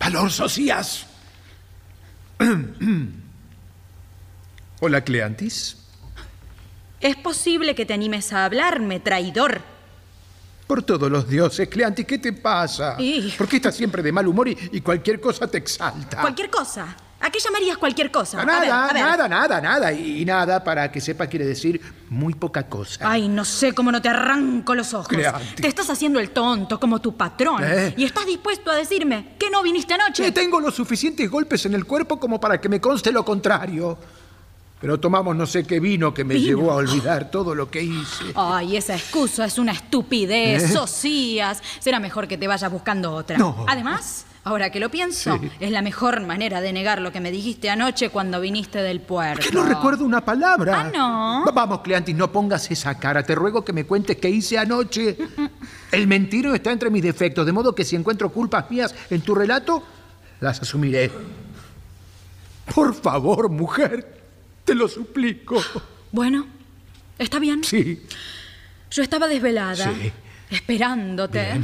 ¡Valor, Socias! Hola, Cleantis. Es posible que te animes a hablarme, traidor. Por todos los dioses, Cleantis, ¿qué te pasa? Y- ¿Por qué estás siempre de mal humor y, y cualquier cosa te exalta? Cualquier cosa. ¿A qué llamarías cualquier cosa? A Nada, ver, a ver. nada, nada, nada. Y, y nada, para que sepa, quiere decir muy poca cosa. Ay, no sé cómo no te arranco los ojos. Te estás haciendo el tonto como tu patrón. ¿Eh? Y estás dispuesto a decirme que no viniste anoche. Che, tengo los suficientes golpes en el cuerpo como para que me conste lo contrario. Pero tomamos no sé qué vino que me ¿Vino? llevó a olvidar todo lo que hice. Ay, esa excusa es una estupidez, ¿Eh? Socias. Será mejor que te vayas buscando otra. No. Además, ahora que lo pienso, Sí. es la mejor manera de negar lo que me dijiste anoche cuando viniste del puerto. Que no recuerdo una palabra. Ah, ¿no? Va- Vamos, Cleantis, no pongas esa cara. Te ruego que me cuentes qué hice anoche. El mentiro está entre mis defectos, de modo que si encuentro culpas mías en tu relato, las asumiré. Por favor, mujer, te lo suplico. Bueno, está bien. Sí. Yo estaba desvelada, Sí. esperándote.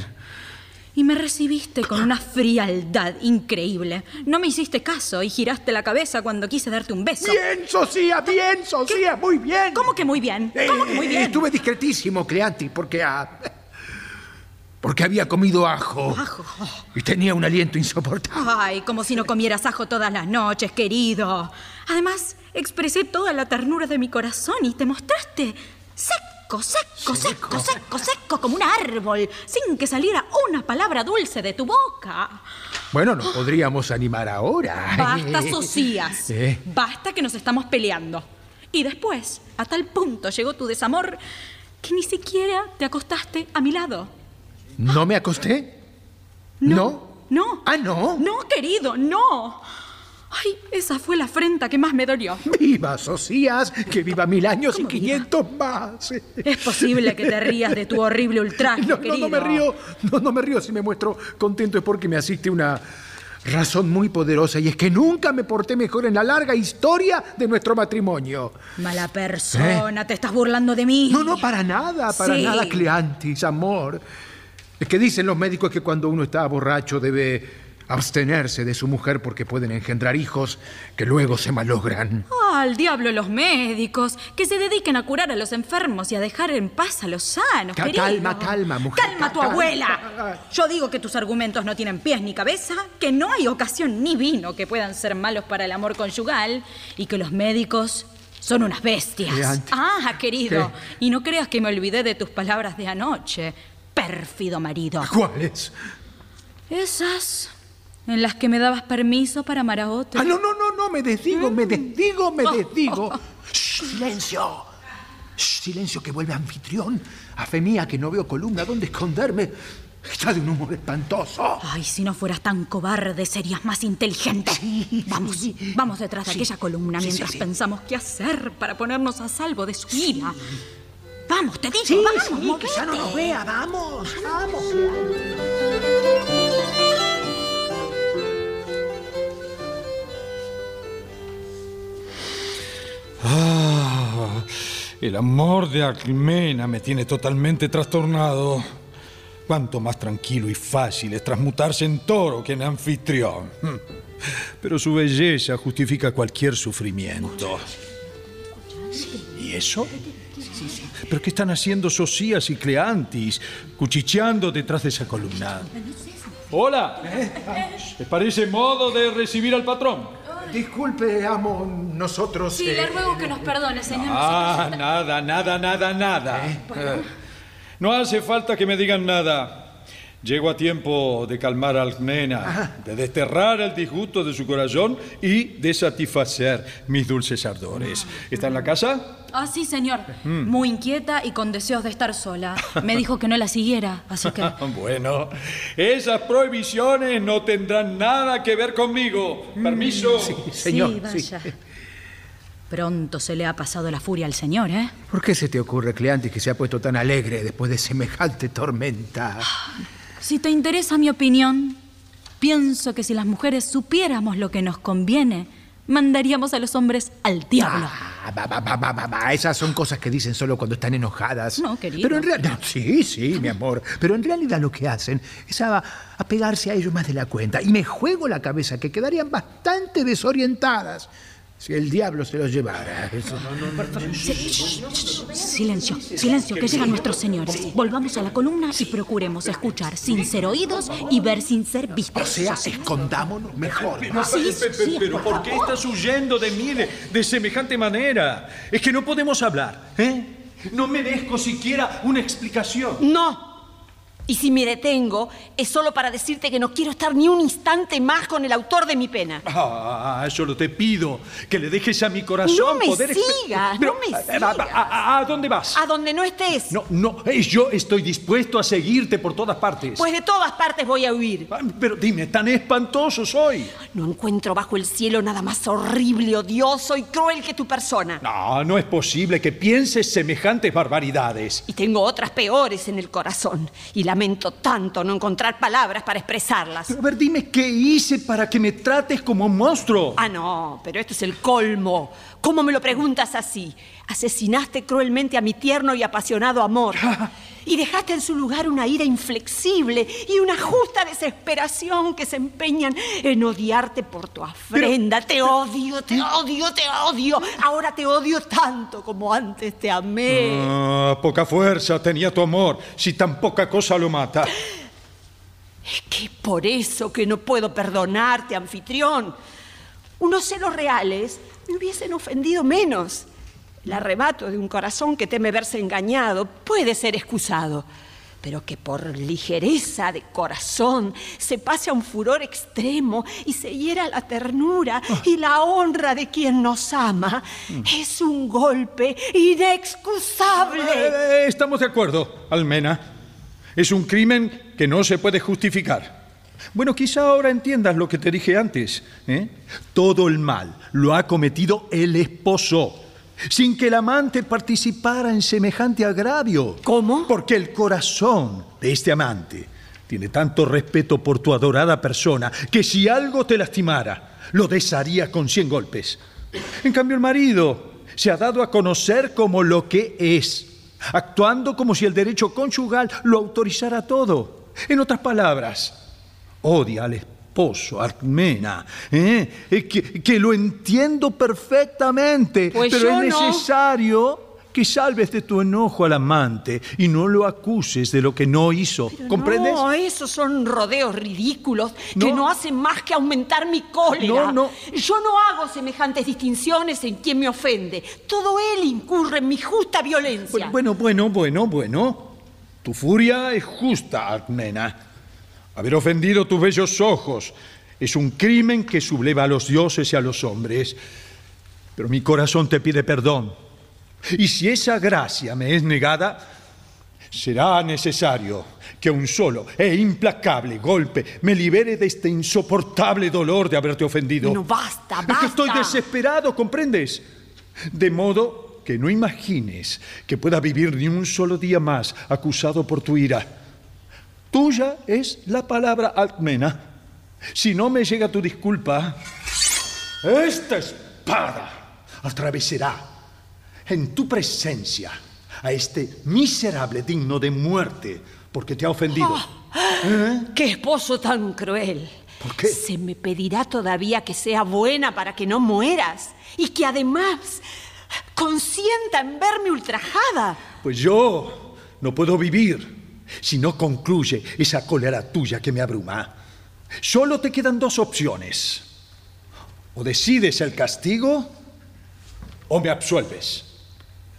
Y me recibiste con una frialdad increíble. No me hiciste caso y giraste la cabeza cuando quise darte un beso. Bien, Socia, bien, Socia, muy bien. ¿Cómo que muy bien? ¿Cómo que muy Eh, bien? Estuve discretísimo, Cleanti, porque ah, porque había comido ajo. Ajo. Y tenía un aliento insoportable. Ay, como si no comieras ajo todas las noches, querido. Además, expresé toda la ternura de mi corazón y te mostraste seco, seco, seco, seco, seco, como un árbol, sin que saliera una palabra dulce de tu boca. Bueno, nos podríamos animar ahora. Basta, Socias. Eh. Basta que nos estamos peleando. Y después, a tal punto llegó tu desamor que ni siquiera te acostaste a mi lado. ¿No me acosté? No. No. Ah, no. No, querido, no. Ay, esa fue la afrenta que más me dolió. Viva Socias, que viva mil años y quinientos más. Es posible que te rías de tu horrible ultraje, No, no, querido. no me río, no, no me río si me muestro contento es porque me asiste una razón muy poderosa y es que nunca me porté mejor en la larga historia de nuestro matrimonio. Mala persona, te estás burlando de mí. ¿Eh? No, no, para nada, para Sí. nada, Cleantis, amor. Es que dicen los médicos que cuando uno está borracho debe abstenerse de su mujer porque pueden engendrar hijos que luego se malogran. Ah, al diablo los médicos, que se dediquen a curar a los enfermos y a dejar en paz a los sanos, Ca- querido. calma, calma, mujer, Calma tu calma. abuela. Yo digo que tus argumentos no tienen pies ni cabeza, que no hay ocasión ni vino que puedan ser malos para el amor conyugal y que los médicos son unas bestias. Ah, querido, y no creas que me olvidé de tus palabras de anoche, pérfido marido. ¿Cuáles? Esas en las que me dabas permiso para amar a otro. Ah, no, no, no, no, me desdigo, me desdigo, me Oh, desdigo. oh, Shh, silencio. Shh, silencio, que vuelve anfitrión. A fe mía que no veo columna donde esconderme. Está de un humor espantoso. Ay, si no fueras tan cobarde, serías más inteligente. vamos, vamos detrás de aquella columna mientras pensamos qué hacer para ponernos a salvo de su ira. Vamos, te digo, vamos, que ya no nos vea, vamos, vamos. Ah, el amor de Alcmena me tiene totalmente trastornado. Cuanto más tranquilo y fácil es transmutarse en toro que en anfitrión. Hmm. Pero su belleza justifica cualquier sufrimiento. ¿Y eso? ¿Pero qué están haciendo Socias y Cleantis, cuchicheando detrás de esa columna? Hola. ¿Les parece modo de recibir al patrón? Disculpe, amo, nosotros. Sí, eh, le ruego que nos perdone, señor. Ah, nada, nada, nada, nada. Eh, No hace falta que me digan nada. Llego a tiempo de calmar a Alcmena, de desterrar el disgusto de su corazón y de satisfacer mis dulces ardores. ¿Está en la casa? Ah, sí, señor. Mm. Muy inquieta y con deseos de estar sola. Me dijo que no la siguiera, así que... Bueno, esas prohibiciones no tendrán nada que ver conmigo. Permiso. señor, sí, sí. vaya. Pronto se le ha pasado la furia al señor, ¿eh? ¿Por qué se te ocurre, Cleantis, que se ha puesto tan alegre después de semejante tormenta? Si te interesa mi opinión, pienso que si las mujeres supiéramos lo que nos conviene, mandaríamos a los hombres al diablo. Ah, va, va, va. Esas son cosas que dicen solo cuando están enojadas. No, querido. Pero en realidad. Sí, sí, mi amor. Pero en realidad lo que hacen es a, a pegarse a ellos más de la cuenta. Y me juego la cabeza que quedarían bastante desorientadas si el diablo se los llevara. Eso no, no, no. Silencio, silencio, que llegan nuestros señores. Volvamos a la columna y procuremos escuchar sin ser oídos y ver sin ser O vistos. sea, escondámonos mejor. Sí, Pe- pe- sí, pero ¿por qué estás huyendo de mí de, de semejante manera? Es que no podemos hablar, ¿eh? No merezco siquiera una explicación. No. Y si me detengo, es solo para decirte que no quiero estar ni un instante más con el autor de mi pena. Ah, solo te pido que le dejes a mi corazón No me poder... sigas, Pero, no me eh, va- sigas. ¿A, a- a dónde vas? A donde no estés. No, no, eh, yo estoy dispuesto a seguirte por todas partes. Pues de todas partes voy a huir. Ah, Pero dime, tan espantoso soy. No encuentro bajo el cielo nada más horrible, odioso y cruel que tu persona. No, no es posible que pienses semejantes barbaridades. Y tengo otras peores en el corazón. Y las lamento tanto no encontrar palabras para expresarlas. Pero a ver, dime qué hice para que me trates como un monstruo. Ah, no, pero esto es el colmo. ¿Cómo me lo preguntas así? Asesinaste cruelmente a mi tierno y apasionado amor. Y dejaste en su lugar una ira inflexible y una justa desesperación que se empeñan en odiarte por tu afrenda. te odio, te odio, te odio. Ahora te odio tanto como antes te amé. Ah, poca fuerza tenía tu amor, si tan poca cosa lo mata. Es que por eso que no puedo perdonarte, anfitrión. Unos celos reales me hubiesen ofendido menos. El arrebato de un corazón que teme verse engañado puede ser excusado, pero que por ligereza de corazón se pase a un furor extremo y se hiera la ternura y la honra de quien nos ama, es un golpe inexcusable. Eh, estamos de acuerdo, Almena. Es un crimen que no se puede justificar. Bueno, quizá ahora entiendas lo que te dije antes. ¿eh? Todo el mal lo ha cometido el esposo sin que el amante participara en semejante agravio. ¿Cómo? Porque el corazón de este amante tiene tanto respeto por tu adorada persona que si algo te lastimara, lo desharía con cien golpes. En cambio, el marido se ha dado a conocer como lo que es, actuando como si el derecho conyugal lo autorizara todo. En otras palabras, odia al esposo, Armena, ¿eh? Que, que lo entiendo perfectamente, Pues pero es no. necesario que salves de tu enojo al amante y no lo acuses de lo que no hizo. ¿Comprendes? No, esos son rodeos ridículos que No. hacen más que aumentar mi cólera. No, no. Yo no hago semejantes distinciones en quien me ofende. Todo él incurre en mi justa violencia. Bueno, bueno, bueno, bueno. Tu furia es justa, Armena. Haber ofendido tus bellos ojos es un crimen que subleva a los dioses y a los hombres. Pero mi corazón te pide perdón. Y si esa gracia me es negada, será necesario que un solo e implacable golpe me libere de este insoportable dolor de haberte ofendido. No, basta, Es que basta. estoy desesperado, ¿comprendes? De modo que no imagines que pueda vivir ni un solo día más acusado por tu ira. Tuya es la palabra Alcmena. Si no me llega tu disculpa, esta espada atravesará en tu presencia a este miserable digno de muerte porque te ha ofendido. ¡Qué esposo tan cruel! ¿Por qué? Se me pedirá todavía que sea buena para que no mueras y que además consienta en verme ultrajada. Pues yo no puedo vivir si no concluye esa cólera tuya que me abruma. Solo te quedan dos opciones. O decides el castigo o me absuelves.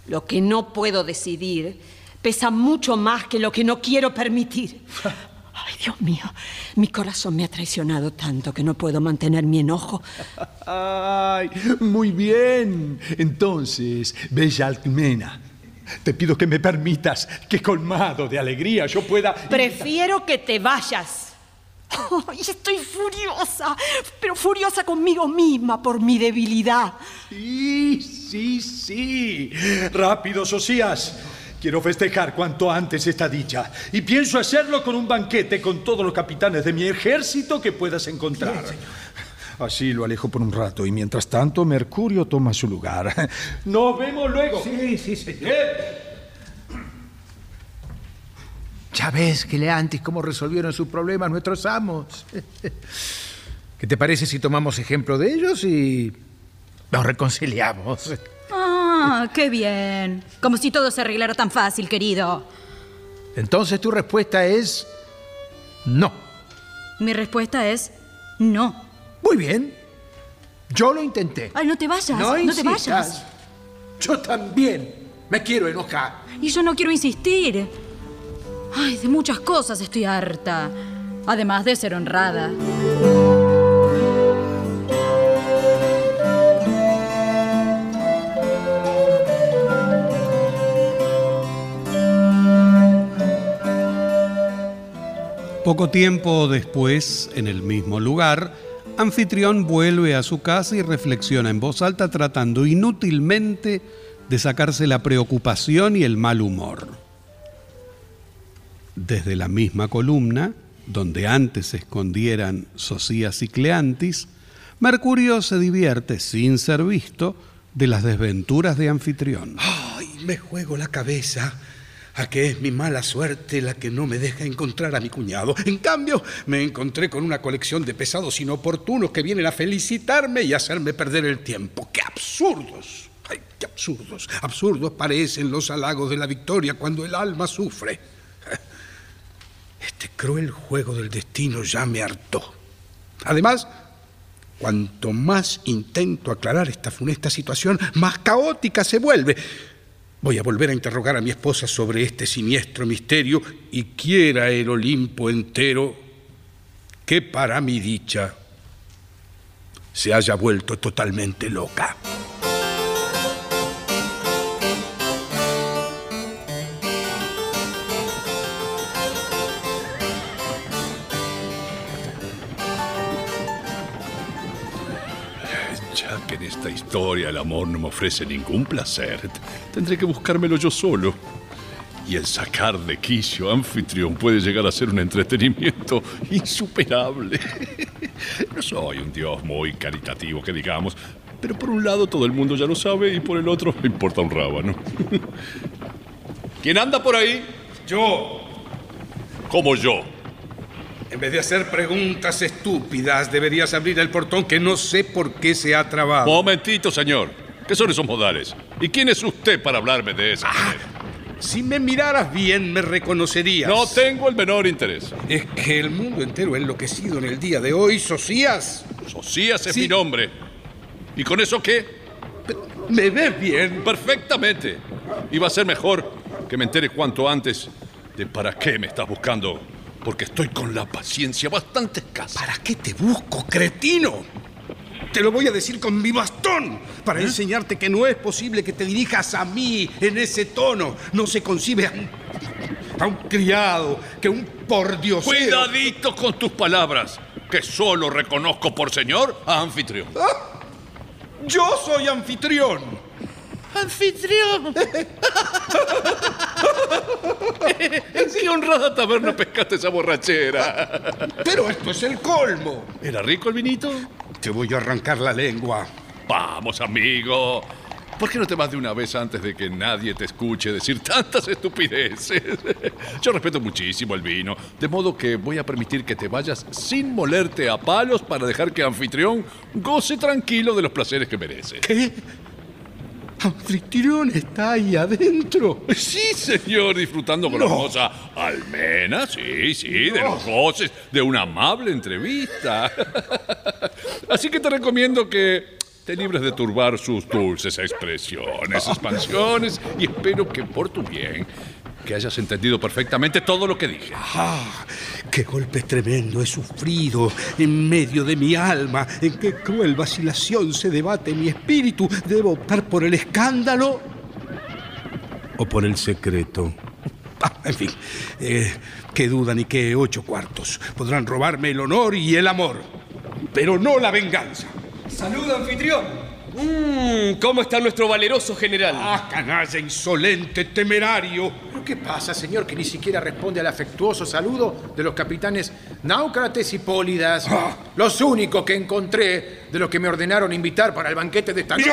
Lo que no puedo decidir pesa mucho más que lo que no quiero permitir. Ay, Dios mío, mi corazón me ha traicionado tanto que no puedo mantener mi enojo. Ay, muy bien. Entonces, bella Alcmena, te pido que me permitas que colmado de alegría yo pueda... Prefiero que te vayas. Ay, estoy furiosa, pero furiosa conmigo misma por mi debilidad. Sí, sí, sí. Rápido, Socias. Quiero festejar cuanto antes esta dicha. Y pienso hacerlo con un banquete con todos los capitanes de mi ejército que puedas encontrar. Así lo alejo por un rato y mientras tanto Mercurio toma su lugar. Nos vemos luego. Sí, sí, señor. Eh, Ya ves que antes cómo resolvieron sus problemas nuestros amos. ¿Qué te parece si tomamos ejemplo de ellos y nos reconciliamos? Ah, qué bien. Como si todo se arreglara tan fácil, querido. Entonces tu respuesta es no. Mi respuesta es no. Muy bien. Yo lo intenté. Ay, no te vayas. No No, te insistas. vayas. Yo también me quiero enojar. Y yo no quiero insistir. Ay, de muchas cosas estoy harta. Además de ser honrada. Poco tiempo después, en el mismo lugar, Anfitrión vuelve a su casa y reflexiona en voz alta tratando inútilmente de sacarse la preocupación y el mal humor. Desde la misma columna, donde antes se escondieran Socias y Cleantis, Mercurio se divierte, sin ser visto, de las desventuras de Anfitrión. Ay, me juego la cabeza a que es mi mala suerte la que no me deja encontrar a mi cuñado. En cambio, me encontré con una colección de pesados inoportunos que vienen a felicitarme y hacerme perder el tiempo. ¡Qué absurdos! ¡Ay, qué absurdos! Absurdos parecen los halagos de la victoria cuando el alma sufre. Este cruel juego del destino ya me hartó. Además, cuanto más intento aclarar esta funesta situación, más caótica se vuelve. Voy a volver a interrogar a mi esposa sobre este siniestro misterio y quiera el Olimpo entero que para mi dicha se haya vuelto totalmente loca. Esta historia el amor no me ofrece ningún placer, tendré que buscármelo yo solo. Y el sacar de quicio anfitrión puede llegar a ser un entretenimiento insuperable. No soy un dios muy caritativo, que digamos, pero por un lado todo el mundo ya lo sabe y por el otro me importa un rábano. ¿Quién anda por ahí? Yo, Como yo. En vez de hacer preguntas estúpidas, deberías abrir el portón que no sé por qué se ha trabado. Momentito, señor. ¿Qué son esos modales? ¿Y quién es usted para hablarme de esa manera? Si me miraras bien, me reconocerías. No tengo el menor interés. Es que el mundo entero ha enloquecido en el día de hoy, Socias. Socias es Sí. mi nombre. ¿Y con eso qué? ¿Me ves bien? Perfectamente. Y va a ser mejor que me entere cuanto antes de para qué me estás buscando. Porque estoy con la paciencia bastante escasa. ¿Para qué te busco, cretino? Te lo voy a decir con mi bastón para enseñarte que no es posible que te dirijas a mí en ese tono. No se concibe a un, a un criado que un pordiosero. Cuidadito con tus palabras, que solo reconozco por señor a anfitrión. ¡Ah! Yo soy anfitrión. ¡Anfitrión! ¿En qué honrada taberna pescaste esa borrachera? Pero esto es el colmo. ¿Era rico el vinito? Te voy a arrancar la lengua. Vamos, amigo. ¿Por qué no te vas de una vez antes de que nadie te escuche decir tantas estupideces? Yo respeto muchísimo el vino, de modo que voy a permitir que te vayas sin molerte a palos para dejar que anfitrión goce tranquilo de los placeres que merece. ¿Qué? ¿Anfitrión está ahí adentro? Sí, señor, disfrutando con la No. hermosa Almena, sí, sí, de los goces de una amable entrevista. Así que te recomiendo que te libres de turbar sus dulces expresiones, expansiones, y espero que por tu bien, que hayas entendido perfectamente todo lo que dije. ¡Ah! ¡Qué golpe tremendo he sufrido en medio de mi alma! ¿En qué cruel vacilación se debate mi espíritu? ¿Debo optar por el escándalo o por el secreto? Ah, en fin, eh, qué duda ni qué ocho cuartos. Podrán robarme el honor y el amor, pero no la venganza. Salud, anfitrión. Mmm, ¿cómo está nuestro valeroso general? ¡Ah, canalla insolente, temerario! ¿Pero qué pasa, señor, que ni siquiera responde al afectuoso saludo de los capitanes Náucrates y Pólidas? Los únicos que encontré de los que me ordenaron invitar para el banquete de esta noche.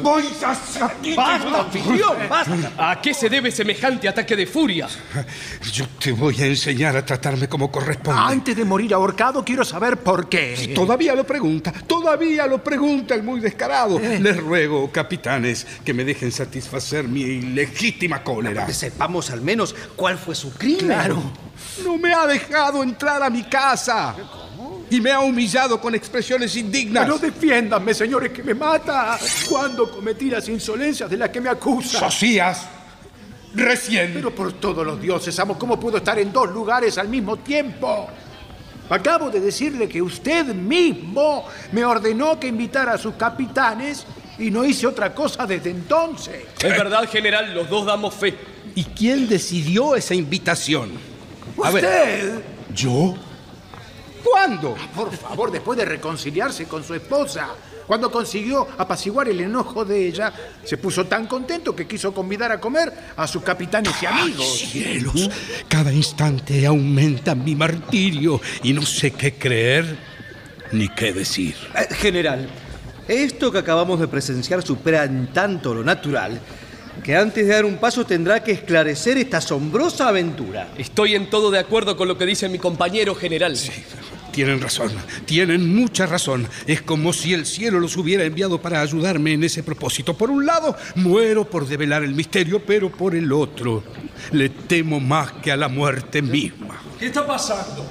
¡Voy a aquí! ¡Basta, anfitrión! ¡Basta! ¿A qué se debe semejante ataque de furia? Yo te voy a enseñar a tratarme como corresponde. Antes de morir ahorcado, quiero saber por qué. Todavía lo pregunta, todavía lo pregunta el muy descarado. Les ruego, capitanes, que me dejen satisfacer mi ilegítima cólera. Que sepamos al menos cuál fue su crimen. Claro. No me ha dejado entrar a mi casa. Y me ha humillado con expresiones indignas. Pero defiéndanme, señores, que me mata. ¿Cuándo cometí las insolencias de las que me acusan? Socias, recién. Pero por todos los dioses, amo, ¿cómo puedo estar en dos lugares al mismo tiempo? Acabo de decirle que usted mismo me ordenó que invitara a sus capitanes y no hice otra cosa desde entonces. Es verdad, general, los dos damos fe. ¿Y quién decidió esa invitación? A ver, ¿Usted? ¿yo? ¿Cuándo? Por favor, después de reconciliarse con su esposa, Cuando consiguió apaciguar el enojo de ella, se puso tan contento que quiso convidar a comer a sus capitanes y amigos. Cielos, cada instante aumenta mi martirio y no sé qué creer ni qué decir. Eh, general, esto que acabamos de presenciar supera en tanto lo natural que antes de dar un paso tendrá que esclarecer esta asombrosa aventura. Estoy en todo de acuerdo con lo que dice mi compañero general. Sí, tienen razón, tienen mucha razón. Es como si el cielo los hubiera enviado para ayudarme en ese propósito. Por un lado, muero por develar el misterio, pero por el otro, le temo más que a la muerte misma. ¿Qué está pasando?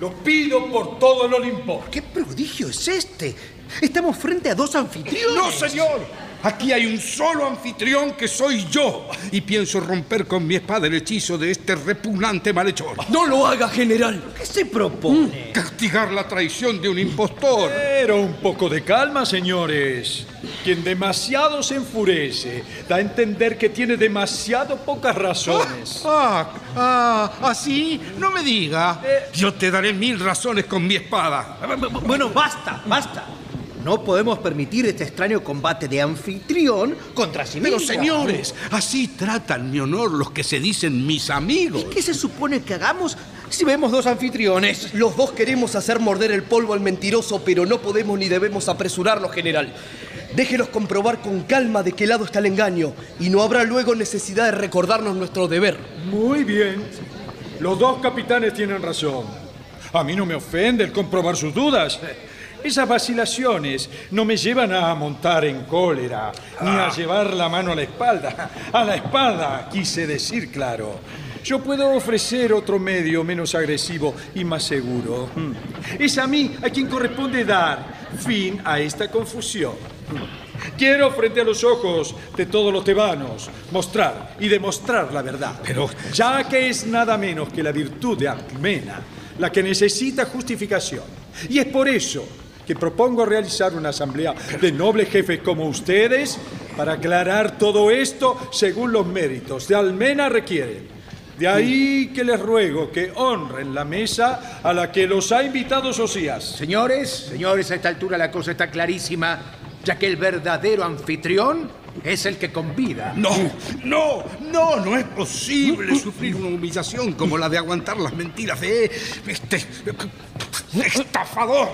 Lo pido por todo el Olimpo. ¿Qué prodigio es este? Estamos frente a dos anfitriones. ¡No, señor! Aquí hay un solo anfitrión que soy yo y pienso romper con mi espada el hechizo de este repugnante malhechor. No lo haga, general. ¿Qué se propone? Castigar la traición de un impostor. Pero un poco de calma, señores. Quien demasiado se enfurece da a entender que tiene demasiado pocas razones. Ah, ah, así, no me diga. Yo te daré mil razones con mi espada. Bueno, basta, basta. No podemos permitir este extraño combate de anfitrión contra sí mismo. Pero señores, así tratan mi honor los que se dicen mis amigos. ¿Y qué se supone que hagamos si vemos dos anfitriones? Los dos queremos hacer morder el polvo al mentiroso, pero no podemos ni debemos apresurarlo, general. Déjelos comprobar con calma de qué lado está el engaño y no habrá luego necesidad de recordarnos nuestro deber. Muy bien. Los dos capitanes tienen razón. A mí no me ofende el comprobar sus dudas. Esas vacilaciones no me llevan a montar en cólera, ni a llevar la mano a la espalda. A la espalda, quise decir, claro. Yo puedo ofrecer otro medio menos agresivo y más seguro. Es a mí a quien corresponde dar fin a esta confusión. Quiero frente a los ojos de todos los tebanos mostrar y demostrar la verdad. Pero ya que es nada menos que la virtud de Alcmena la que necesita justificación. Y es por eso que propongo realizar una asamblea de nobles jefes como ustedes para aclarar todo esto según los méritos de Almena requieren. De ahí que les ruego que honren la mesa a la que los ha invitado Sosías. Señores, señores, a esta altura la cosa está clarísima, ya que el verdadero anfitrión es el que convida. No, no, no, no es posible sufrir una humillación como la de aguantar las mentiras de este estafador.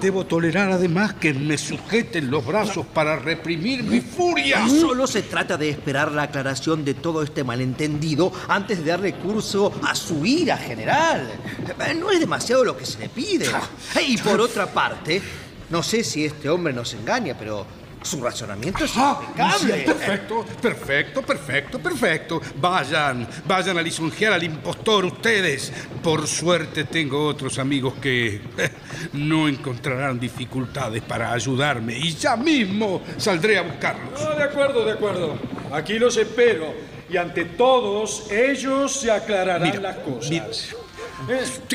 Debo tolerar además que me sujeten los brazos para reprimir mi furia. Solo se trata de esperar la aclaración de todo este malentendido antes de darle curso a su ira general. No es demasiado lo que se le pide. Y por otra parte, no sé si este hombre nos engaña, pero su razonamiento es Ah, impecable. Perfecto, perfecto, perfecto, perfecto. Vayan, vayan a lisonjear al impostor ustedes. Por suerte tengo otros amigos que no encontrarán dificultades para ayudarme y ya mismo saldré a buscarlos. Ah, de acuerdo, de acuerdo. Aquí los espero. Y ante todos ellos se aclararán Mira, las cosas. mira.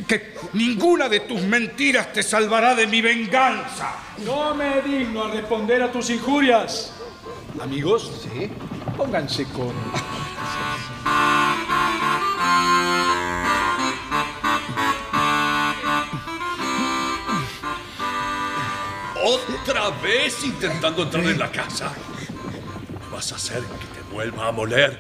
Que ninguna de tus mentiras te salvará de mi venganza. No me digno a responder a tus injurias. Amigos, ¿Sí? pónganse con... Otra vez intentando entrar en la casa. Vas a hacer que te vuelva a moler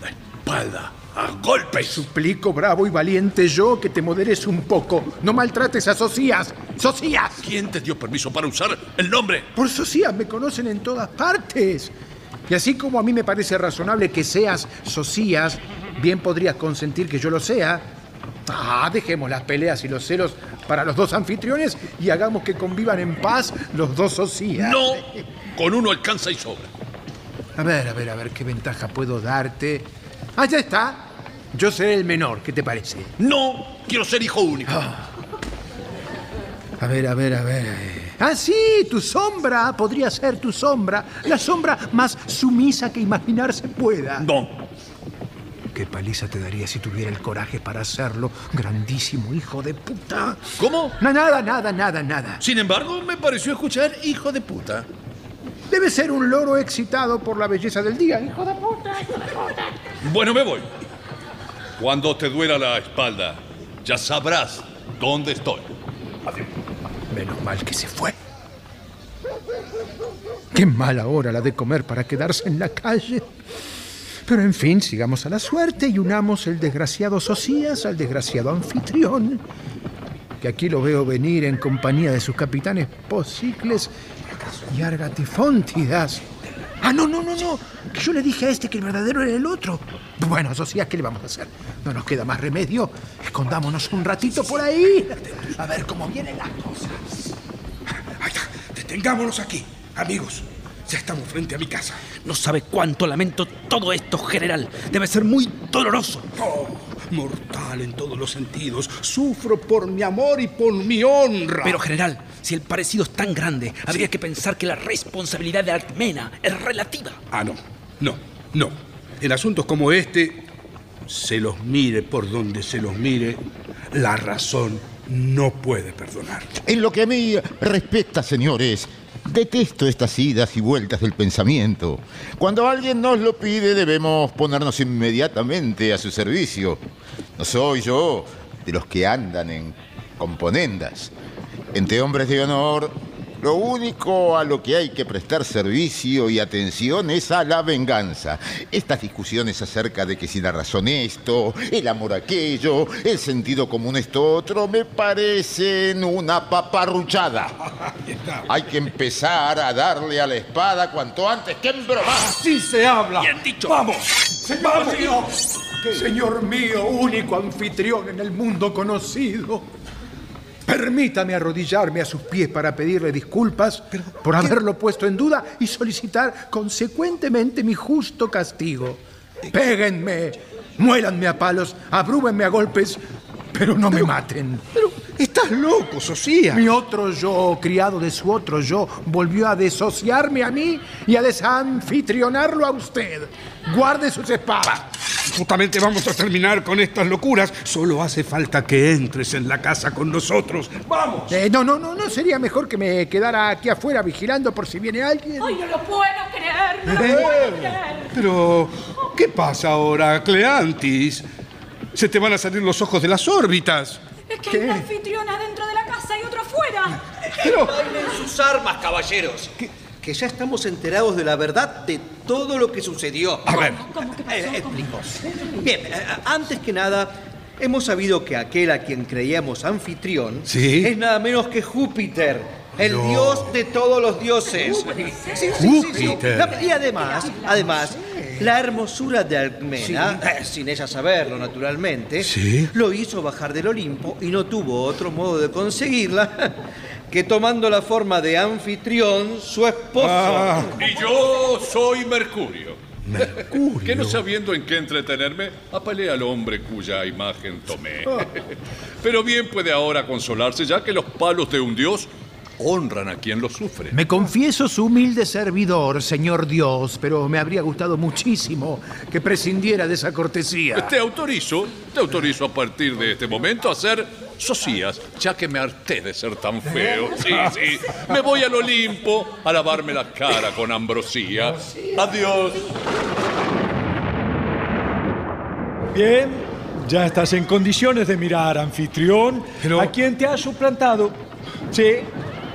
la espalda a golpes. Suplico, bravo y valiente yo, que te moderes un poco. No maltrates a Socias. ¡Socias! ¿Quién te dio permiso para usar el nombre? Por Socias me conocen en todas partes. Y así como a mí me parece razonable que seas Socias, bien podrías consentir que yo lo sea. Ah, dejemos las peleas y los celos para los dos anfitriones y hagamos que convivan en paz los dos Socias. No, con uno alcanza y sobra. A ver, a ver, a ver, ¿qué ventaja puedo darte? Ah, ya está. Yo seré el menor, ¿qué te parece? No, quiero ser hijo único. A ver, a ver, a ver. Ah, sí, tu sombra podría ser tu sombra. La sombra más sumisa que imaginarse pueda. No. ¿Qué paliza te daría si tuviera el coraje para hacerlo, grandísimo hijo de puta? ¿Cómo? Na- nada, nada, nada, nada. Sin embargo, me pareció escuchar hijo de puta. Debe ser un loro excitado por la belleza del día, hijo de puta. hijo de puta. Bueno, me voy. Cuando te duela la espalda, ya sabrás dónde estoy. Menos mal que se fue. Qué mala hora la de comer para quedarse en la calle. Pero en fin, sigamos a la suerte y unamos el desgraciado Socias al desgraciado anfitrión, que aquí lo veo venir en compañía de sus capitanes Posicles y Argatifóntidas. Ah, no, no, no, no. Que yo le dije a este que el verdadero era el otro. Bueno, Socias, ¿qué le vamos a hacer? No nos queda más remedio. Escondámonos un ratito por ahí. A ver cómo vienen las cosas. Ahí está. Detengámonos aquí, amigos. Ya estamos frente a mi casa. No sabe cuánto lamento todo esto, general. Debe ser muy doloroso. Oh, mortal en todos los sentidos. Sufro por mi amor y por mi honra. Pero, general, si el parecido es tan grande, habría que pensar que la responsabilidad de Artmena es relativa. Ah, no. No, no. En asuntos como este, se los mire por donde se los mire, la razón no puede perdonar. En lo que a mí respecta, señores, detesto estas idas y vueltas del pensamiento. Cuando alguien nos lo pide, debemos ponernos inmediatamente a su servicio. No soy yo de los que andan en componendas. Entre hombres de honor, lo único a lo que hay que prestar servicio y atención es a la venganza. Estas discusiones acerca de que si la razón esto, el amor aquello, el sentido común esto otro, me parecen una paparruchada. Hay que empezar a darle a la espada cuanto antes que embromar. Así se habla. Bien dicho. Vamos. Vamos. Señor, señor mío, único anfitrión en el mundo conocido. Permítame arrodillarme a sus pies para pedirle disculpas por haberlo puesto en duda y solicitar consecuentemente mi justo castigo. Péguenme, muélanme a palos, abrúbenme a golpes, pero no me maten. Pero estás loco, Socias. Mi otro yo, criado de su otro yo, volvió a desociarme a mí y a desanfitrionarlo a usted. Guarde sus espadas. Justamente vamos a terminar con estas locuras. Solo hace falta que entres en la casa con nosotros. ¡Vamos! Eh, no, no, no, no sería mejor que me quedara aquí afuera vigilando por si viene alguien. ¡Ay, no lo puedo creer! ¡No lo Eh, puedo creer! Pero, ¿qué pasa ahora, Cleantis? Se te van a salir los ojos de las órbitas. Es que hay un anfitrión adentro de la casa y otro afuera. Pero, Bailen sus armas, caballeros. Que ya estamos enterados de la verdad de todo lo que sucedió. a ver, ¿Cómo que pasó? Eh. Bien, eh, antes que nada, hemos sabido que aquel a quien creíamos anfitrión Sí. es nada menos que Júpiter, el dios de todos los dioses. Sí, sí, sí, Y además, además, la hermosura de Alcmena, eh, sin ella saberlo naturalmente, Sí. lo hizo bajar del Olimpo y no tuvo otro modo de conseguirla que tomando la forma de anfitrión, su esposo. Ah. Y yo soy Mercurio. Que no sabiendo en qué entretenerme, apelé al hombre cuya imagen tomé. Pero bien puede ahora consolarse, ya que los palos de un dios honran a quien los sufre. Me confieso su humilde servidor, señor Dios, pero me habría gustado muchísimo que prescindiera de esa cortesía. Te autorizo, te autorizo a partir de este momento a ser socias, ya que me harté de ser tan feo. Sí, sí. Me voy al Olimpo a lavarme la cara con ambrosía. Adiós. Bien, ya estás en condiciones de mirar, anfitrión, Pero- a quien te has suplantado. Sí,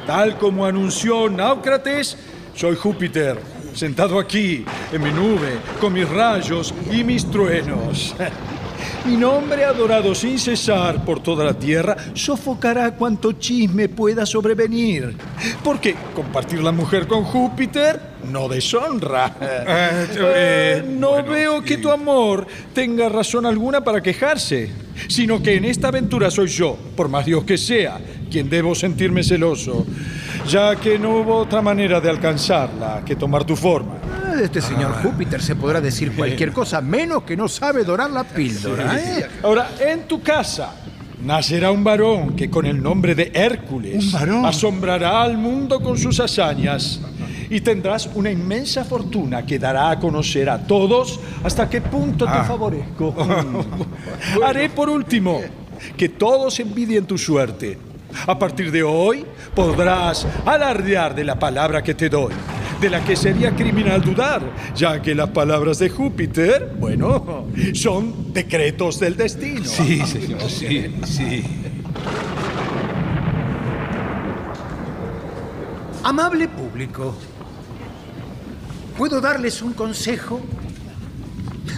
tal como anunció Náucrates, soy Júpiter, sentado aquí, en mi nube, con mis rayos y mis truenos. Mi nombre, adorado sin cesar por toda la tierra, sofocará cuanto chisme pueda sobrevenir. Porque compartir la mujer con Júpiter no deshonra. Eh, Eh, no bueno, veo que tu amor tenga razón alguna para quejarse, sino que en esta aventura soy yo, por más Dios que sea, quien debo sentirme celoso, ya que no hubo otra manera de alcanzarla que tomar tu forma. Ah, De este señor Júpiter se podrá decir cualquier cosa, menos que no sabe dorar la píldora. ¿eh? Ahora, en tu casa nacerá un varón que con el nombre de Hércules ¿Un varón? asombrará al mundo con sus hazañas. Y tendrás una inmensa fortuna que dará a conocer a todos hasta qué punto te Ah. favorezco. Haré por último que todos envidien tu suerte. A partir de hoy podrás alardear de la palabra que te doy, de la que sería criminal dudar, ya que las palabras de Júpiter, bueno, son decretos del destino. Sí, señor, sí, sí. Amable público, ¿Puedo darles un consejo?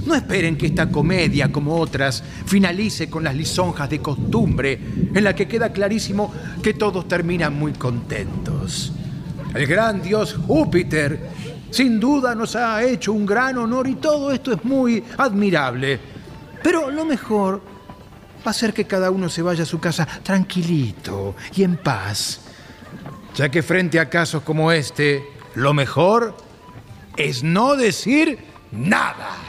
No esperen que esta comedia, como otras, finalice con las lisonjas de costumbre, en la que queda clarísimo que todos terminan muy contentos. El gran dios Júpiter, sin duda, nos ha hecho un gran honor y todo esto es muy admirable. Pero lo mejor va a ser que cada uno se vaya a su casa tranquilito y en paz, ya que frente a casos como este, lo mejor es no decir nada.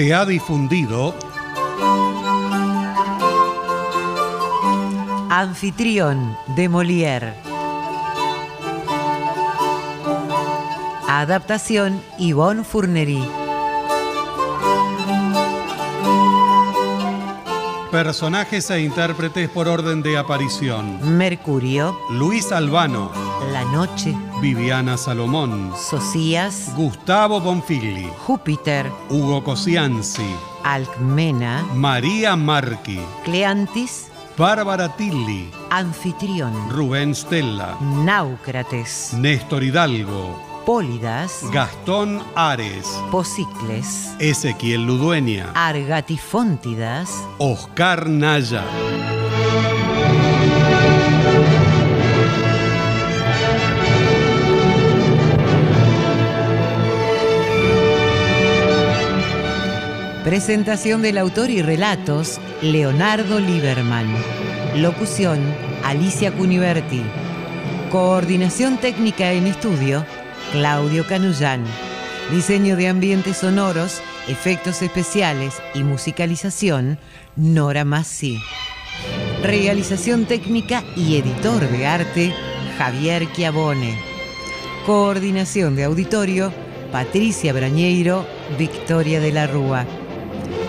Se ha difundido Anfitrión de Molière. Adaptación Yvonne Fournery. Personajes e intérpretes por orden de aparición. Mercurio. Luis Albano. La Noche. Viviana Salomón. Socias. Gustavo Bonfigli. Júpiter. Hugo Cosianzi. Alcmena. María Marchi. Cleantis. Bárbara Tilli. Anfitrión. Rubén Stella. Náucrates. Néstor Hidalgo. Pólidas. Gastón Ares. Posicles. Ezequiel Ludueña. Argatifóntidas. Oscar Naya. Presentación del autor y relatos, Leonardo Lieberman. Locución, Alicia Cuniverti. Coordinación técnica en estudio, Claudio Canullán. Diseño de ambientes sonoros, efectos especiales y musicalización, Nora Massi. Realización técnica y editor de arte, Javier Chiavone. Coordinación de auditorio, Patricia Brañeiro, Victoria de la Rúa.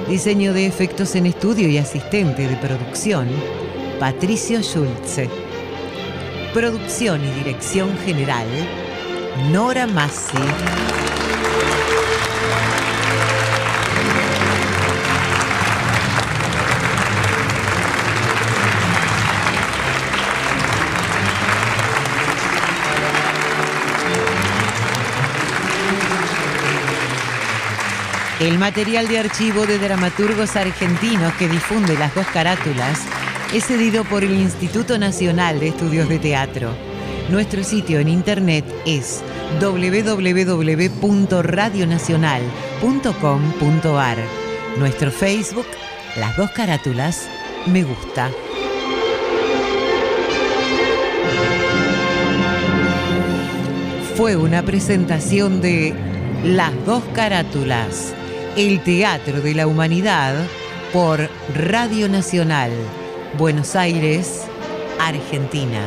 Diseño de efectos en estudio y asistente de producción, Patricio Schulze. Producción y dirección general, Nora Massi. El material de archivo de dramaturgos argentinos que difunde las dos carátulas es cedido por el Instituto Nacional de Estudios de Teatro. Nuestro sitio en internet es www.radionacional.com.ar. Nuestro Facebook, Las dos carátulas, me gusta. Fue una presentación de Las dos carátulas, el Teatro de la Humanidad por Radio Nacional, Buenos Aires, Argentina.